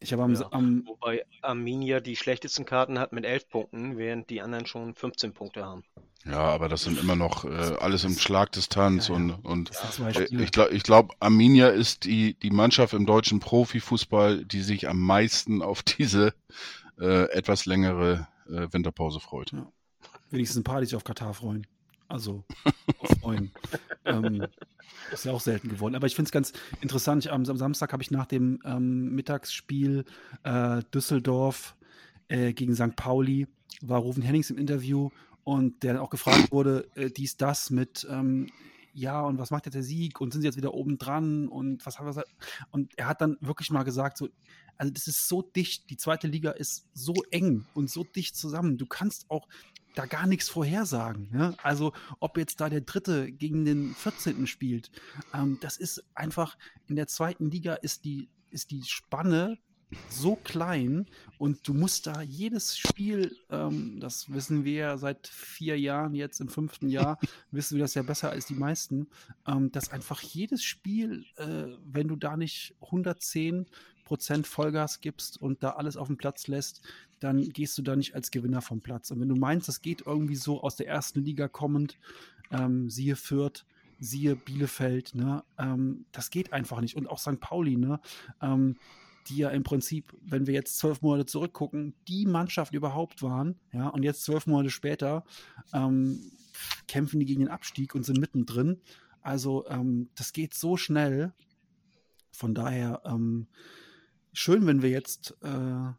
Ich habe am, Ja. am Wobei Arminia die schlechtesten Karten hat mit 11 Punkten, während die anderen schon 15 Punkte haben. Ja, aber das sind immer noch äh, alles im Schlagdistanz Ja, ja. und, und Äh. Ich glaube, ich glaub, Arminia ist die, die Mannschaft im deutschen Profifußball, die sich am meisten auf diese äh, etwas längere äh, Winterpause freut. wenigstens ein paar, die sich auf Katar freuen. Also freuen. ähm, ist ja auch selten geworden. Aber ich finde es ganz interessant. Ich, am, am Samstag habe ich nach dem ähm, Mittagsspiel äh, Düsseldorf äh, gegen St. Pauli, war Rufen Hennings im Interview und der dann auch gefragt wurde, äh, dies, das mit, ähm, ja, und was macht jetzt der Sieg und sind sie jetzt wieder oben dran und was hat er Und er hat dann wirklich mal gesagt, so, also das ist so dicht, die zweite Liga ist so eng und so dicht zusammen. Du kannst auch da gar nichts vorhersagen. Ja? Also ob jetzt da der Dritte gegen den 14. spielt, ähm, das ist einfach, in der zweiten Liga ist die, ist die Spanne so klein und du musst da jedes Spiel, ähm, das wissen wir ja seit vier Jahren, jetzt im fünften Jahr, wissen wir das ja besser als die meisten, ähm, dass einfach jedes Spiel, äh, wenn du da nicht 110 Prozent Vollgas gibst und da alles auf den Platz lässt, dann gehst du da nicht als Gewinner vom Platz. Und wenn du meinst, das geht irgendwie so aus der ersten Liga kommend, ähm, siehe Fürth, siehe Bielefeld, ne? Ähm, das geht einfach nicht. Und auch St. Pauli, ne? Die ja im Prinzip, wenn wir jetzt zwölf Monate zurückgucken, die Mannschaft überhaupt waren, ja, und jetzt zwölf Monate später ähm, kämpfen die gegen den Abstieg und sind mittendrin. Also ähm, das geht so schnell. Von daher ähm, schön, wenn wir jetzt äh,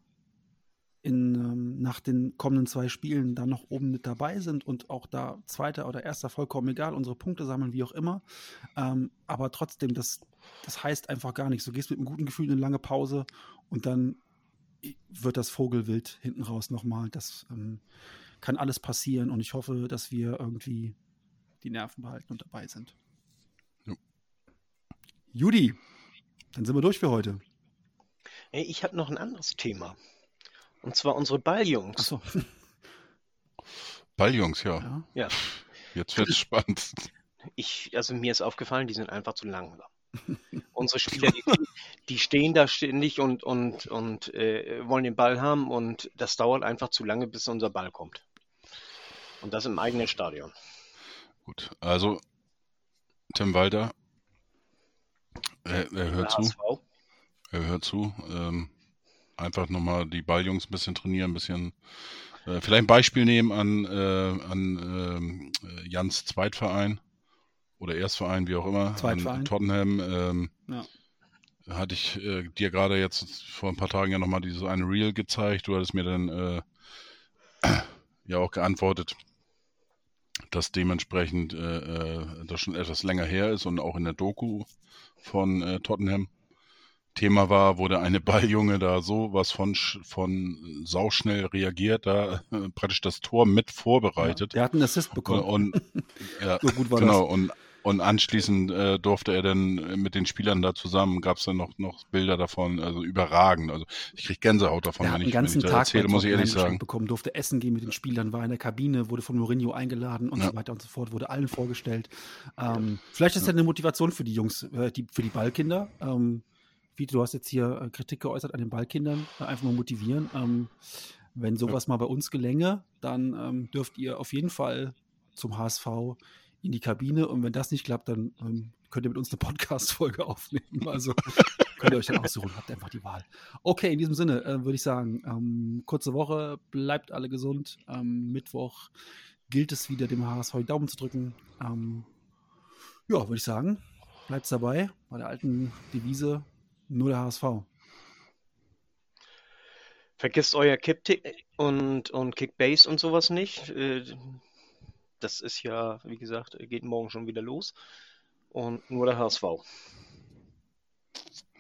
in, ähm, nach den kommenden zwei Spielen dann noch oben mit dabei sind und auch da zweiter oder erster vollkommen egal, unsere Punkte sammeln, wie auch immer. Ähm, aber trotzdem, das, das heißt einfach gar nichts. Du gehst mit einem guten Gefühl in eine lange Pause und dann wird das Vogelwild hinten raus nochmal. Das ähm, kann alles passieren und ich hoffe, dass wir irgendwie die Nerven behalten und dabei sind. Ja. Judy, dann sind wir durch für heute. Ich habe noch ein anderes Thema. Und zwar unsere Balljungs. So. Balljungs, ja. ja. Jetzt wird es spannend. Ich, also mir ist aufgefallen, die sind einfach zu langsam. Unsere Spieler, die, die, stehen da ständig und, und, und äh, wollen den Ball haben und das dauert einfach zu lange, bis unser Ball kommt. Und das im eigenen Stadion. Gut, also Tim Walter, er, er hört zu. Er hört zu. Ähm, einfach nochmal die Balljungs ein bisschen trainieren, ein bisschen äh, vielleicht ein Beispiel nehmen an, äh, an äh, Jans Zweitverein oder Erstverein, wie auch immer, Zweitverein. an Tottenham. Ähm, ja. Hatte ich äh, dir gerade jetzt vor ein paar Tagen ja nochmal dieses eine Reel gezeigt. Du hattest mir dann äh, ja auch geantwortet, dass dementsprechend äh, das schon etwas länger her ist und auch in der Doku von Tottenham Thema war, der eine Balljunge da so was von, von sauschnell reagiert, da äh, praktisch das Tor mit vorbereitet. Ja, der hat einen Assist bekommen. Und, ja, so gut war genau, das. Und, und anschließend äh, durfte er dann mit den Spielern da zusammen, gab es dann noch, noch Bilder davon, also überragend. Also ich kriege Gänsehaut davon, wenn ich, ganzen wenn ich das erzähle, muss ich ehrlich sagen. bekommen, durfte essen gehen mit den Spielern, war in der Kabine, wurde von Mourinho eingeladen und ja. so weiter und so fort, wurde allen vorgestellt. Ähm, vielleicht ist das eine Motivation für die Jungs, äh, die, für die Ballkinder. Ähm, wie du hast jetzt hier äh, Kritik geäußert an den Ballkindern, äh, einfach mal motivieren. Ähm, wenn sowas ja. mal bei uns gelänge, dann ähm, dürft ihr auf jeden Fall zum HSV in die Kabine und wenn das nicht klappt, dann ähm, könnt ihr mit uns eine Podcast-Folge aufnehmen. Also könnt ihr euch dann aussuchen, habt einfach die Wahl. Okay, in diesem Sinne äh, würde ich sagen, ähm, kurze Woche, bleibt alle gesund. Ähm, Mittwoch gilt es wieder, dem HSV die Daumen zu drücken. Ähm, ja, würde ich sagen, bleibt dabei bei der alten Devise nur der HSV. Vergesst euer Kick und, und Kickbase und sowas nicht. Äh, das ist ja, wie gesagt, geht morgen schon wieder los. Und nur der HSV.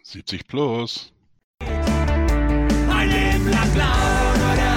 70 plus. Ein Leben lang blau, nur der